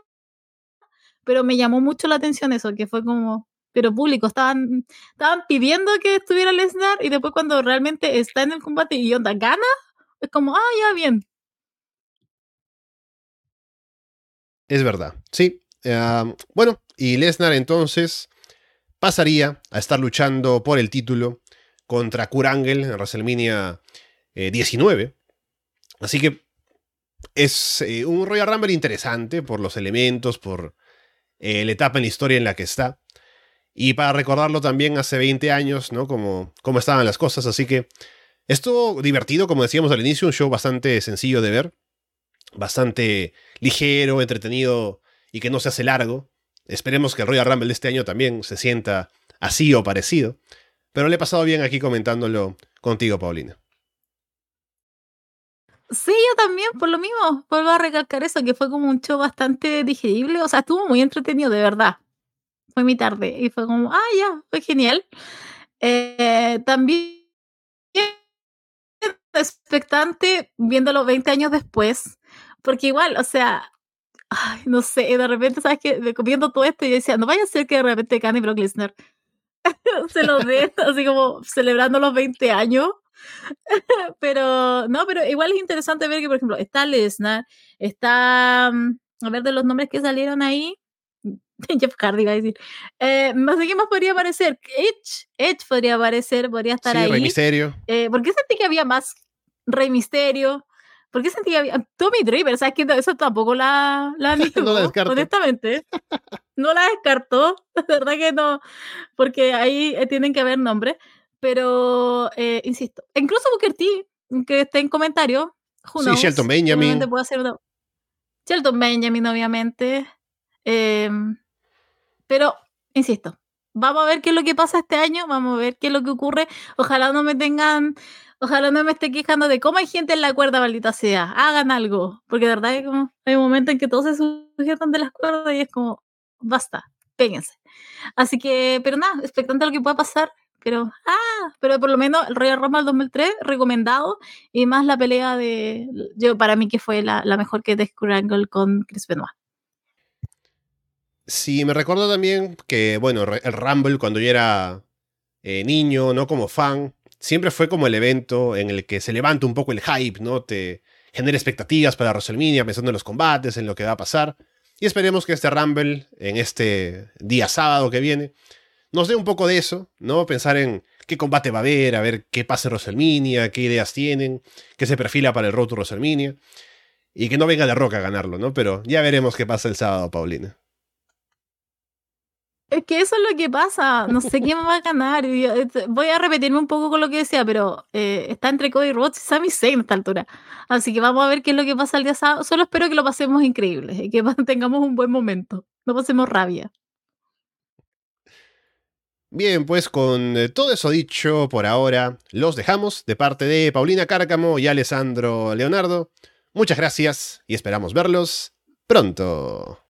Pero me llamó mucho la atención eso, que fue como, pero público, estaban, estaban pidiendo que estuviera Lesnar y después cuando realmente está en el combate y onda gana, es como, ah, ya bien, Es verdad, sí. bueno, y Lesnar entonces pasaría a estar luchando por el título contra Kurt Angle en WrestleMania 19. Eh, Así que es eh, un Royal Rumble interesante por los elementos, por eh, la etapa en la historia en la que está. Y para recordarlo también hace 20 años, ¿no? Como, cómo estaban las cosas. Así que estuvo divertido, como decíamos al inicio, un show bastante sencillo de ver bastante ligero, entretenido y que no se hace largo. Esperemos que el Royal Rumble de este año también se sienta así o parecido. Pero le he pasado bien aquí comentándolo contigo, Paulina. Sí, yo también, por lo mismo, vuelvo a recalcar eso, que fue como un show bastante digerible, o sea, estuvo muy entretenido, de verdad. Fue mi tarde y fue como, ah, ya, fue genial. Eh, también expectante viéndolo 20 años después, porque igual, o sea, ay, no sé, de repente, ¿sabes qué? Viendo todo esto y decía, no vaya a ser que de repente Kanye Brock Lesnar se lo dé, así como celebrando los 20 años. pero, no, pero igual es interesante ver que, por ejemplo, está Lesnar, está, mm, a ver de los nombres que salieron ahí, Jeff Hardy va a decir. Eh, no sé qué más podría aparecer. Edge, Edge podría aparecer, podría estar sí, ahí. Rey Misterio. Eh, ¿Por qué sentí que había más Rey Misterio? ¿Por qué sentí que había Tommy Draper? ¿Sabes que eso tampoco la, la no la descarto. honestamente. No la descartó, de verdad que no, porque ahí eh, tienen que haber nombres. Pero, eh, insisto, incluso Booker T, que está en comentario, sí, Shelton Benjamin. Puedo hacer Shelton Benjamin, obviamente. Em, pero, insisto, vamos a ver qué es lo que pasa este año, vamos a ver qué es lo que ocurre. Ojalá no me tengan, ojalá no me esté quejando de cómo hay gente en la cuerda, maldita sea. Hagan algo, porque de verdad hay, como, hay un momento en que todos se sujetan de las cuerdas y es como, basta, péguense. Así que, pero nada, expectante a lo que pueda pasar. Pero, ah, pero por lo menos el Royal Rumble 2003, recomendado. Y más la pelea de, yo para mí que fue la, la mejor que de Angle con Chris Benoit. Sí, me recuerdo también que, bueno, el Rumble cuando yo era eh, niño, ¿no? Como fan, siempre fue como el evento en el que se levanta un poco el hype, ¿no? Te genera expectativas para WrestleMania, pensando en los combates, en lo que va a pasar. Y esperemos que este Rumble, en este día sábado que viene, nos dé un poco de eso, ¿no? Pensar en qué combate va a haber, a ver qué pasa en WrestleMania, qué ideas tienen, qué se perfila para el Road to WrestleMania. Y que no venga de Roca a ganarlo, ¿no? Pero ya veremos qué pasa el sábado, Paulina. Es que eso es lo que pasa. No sé quién va a ganar. Este, voy a repetirme un poco con lo que decía, pero eh, está entre Cody Rhodes y Sami Zayn a esta altura. Así que vamos a ver qué es lo que pasa el día sábado. Solo espero que lo pasemos increíble y que tengamos un buen momento. No pasemos rabia. Bien, pues con eh, todo eso dicho por ahora, los dejamos de parte de Paulina Cárcamo y Alessandro Leonardo. Muchas gracias y esperamos verlos pronto.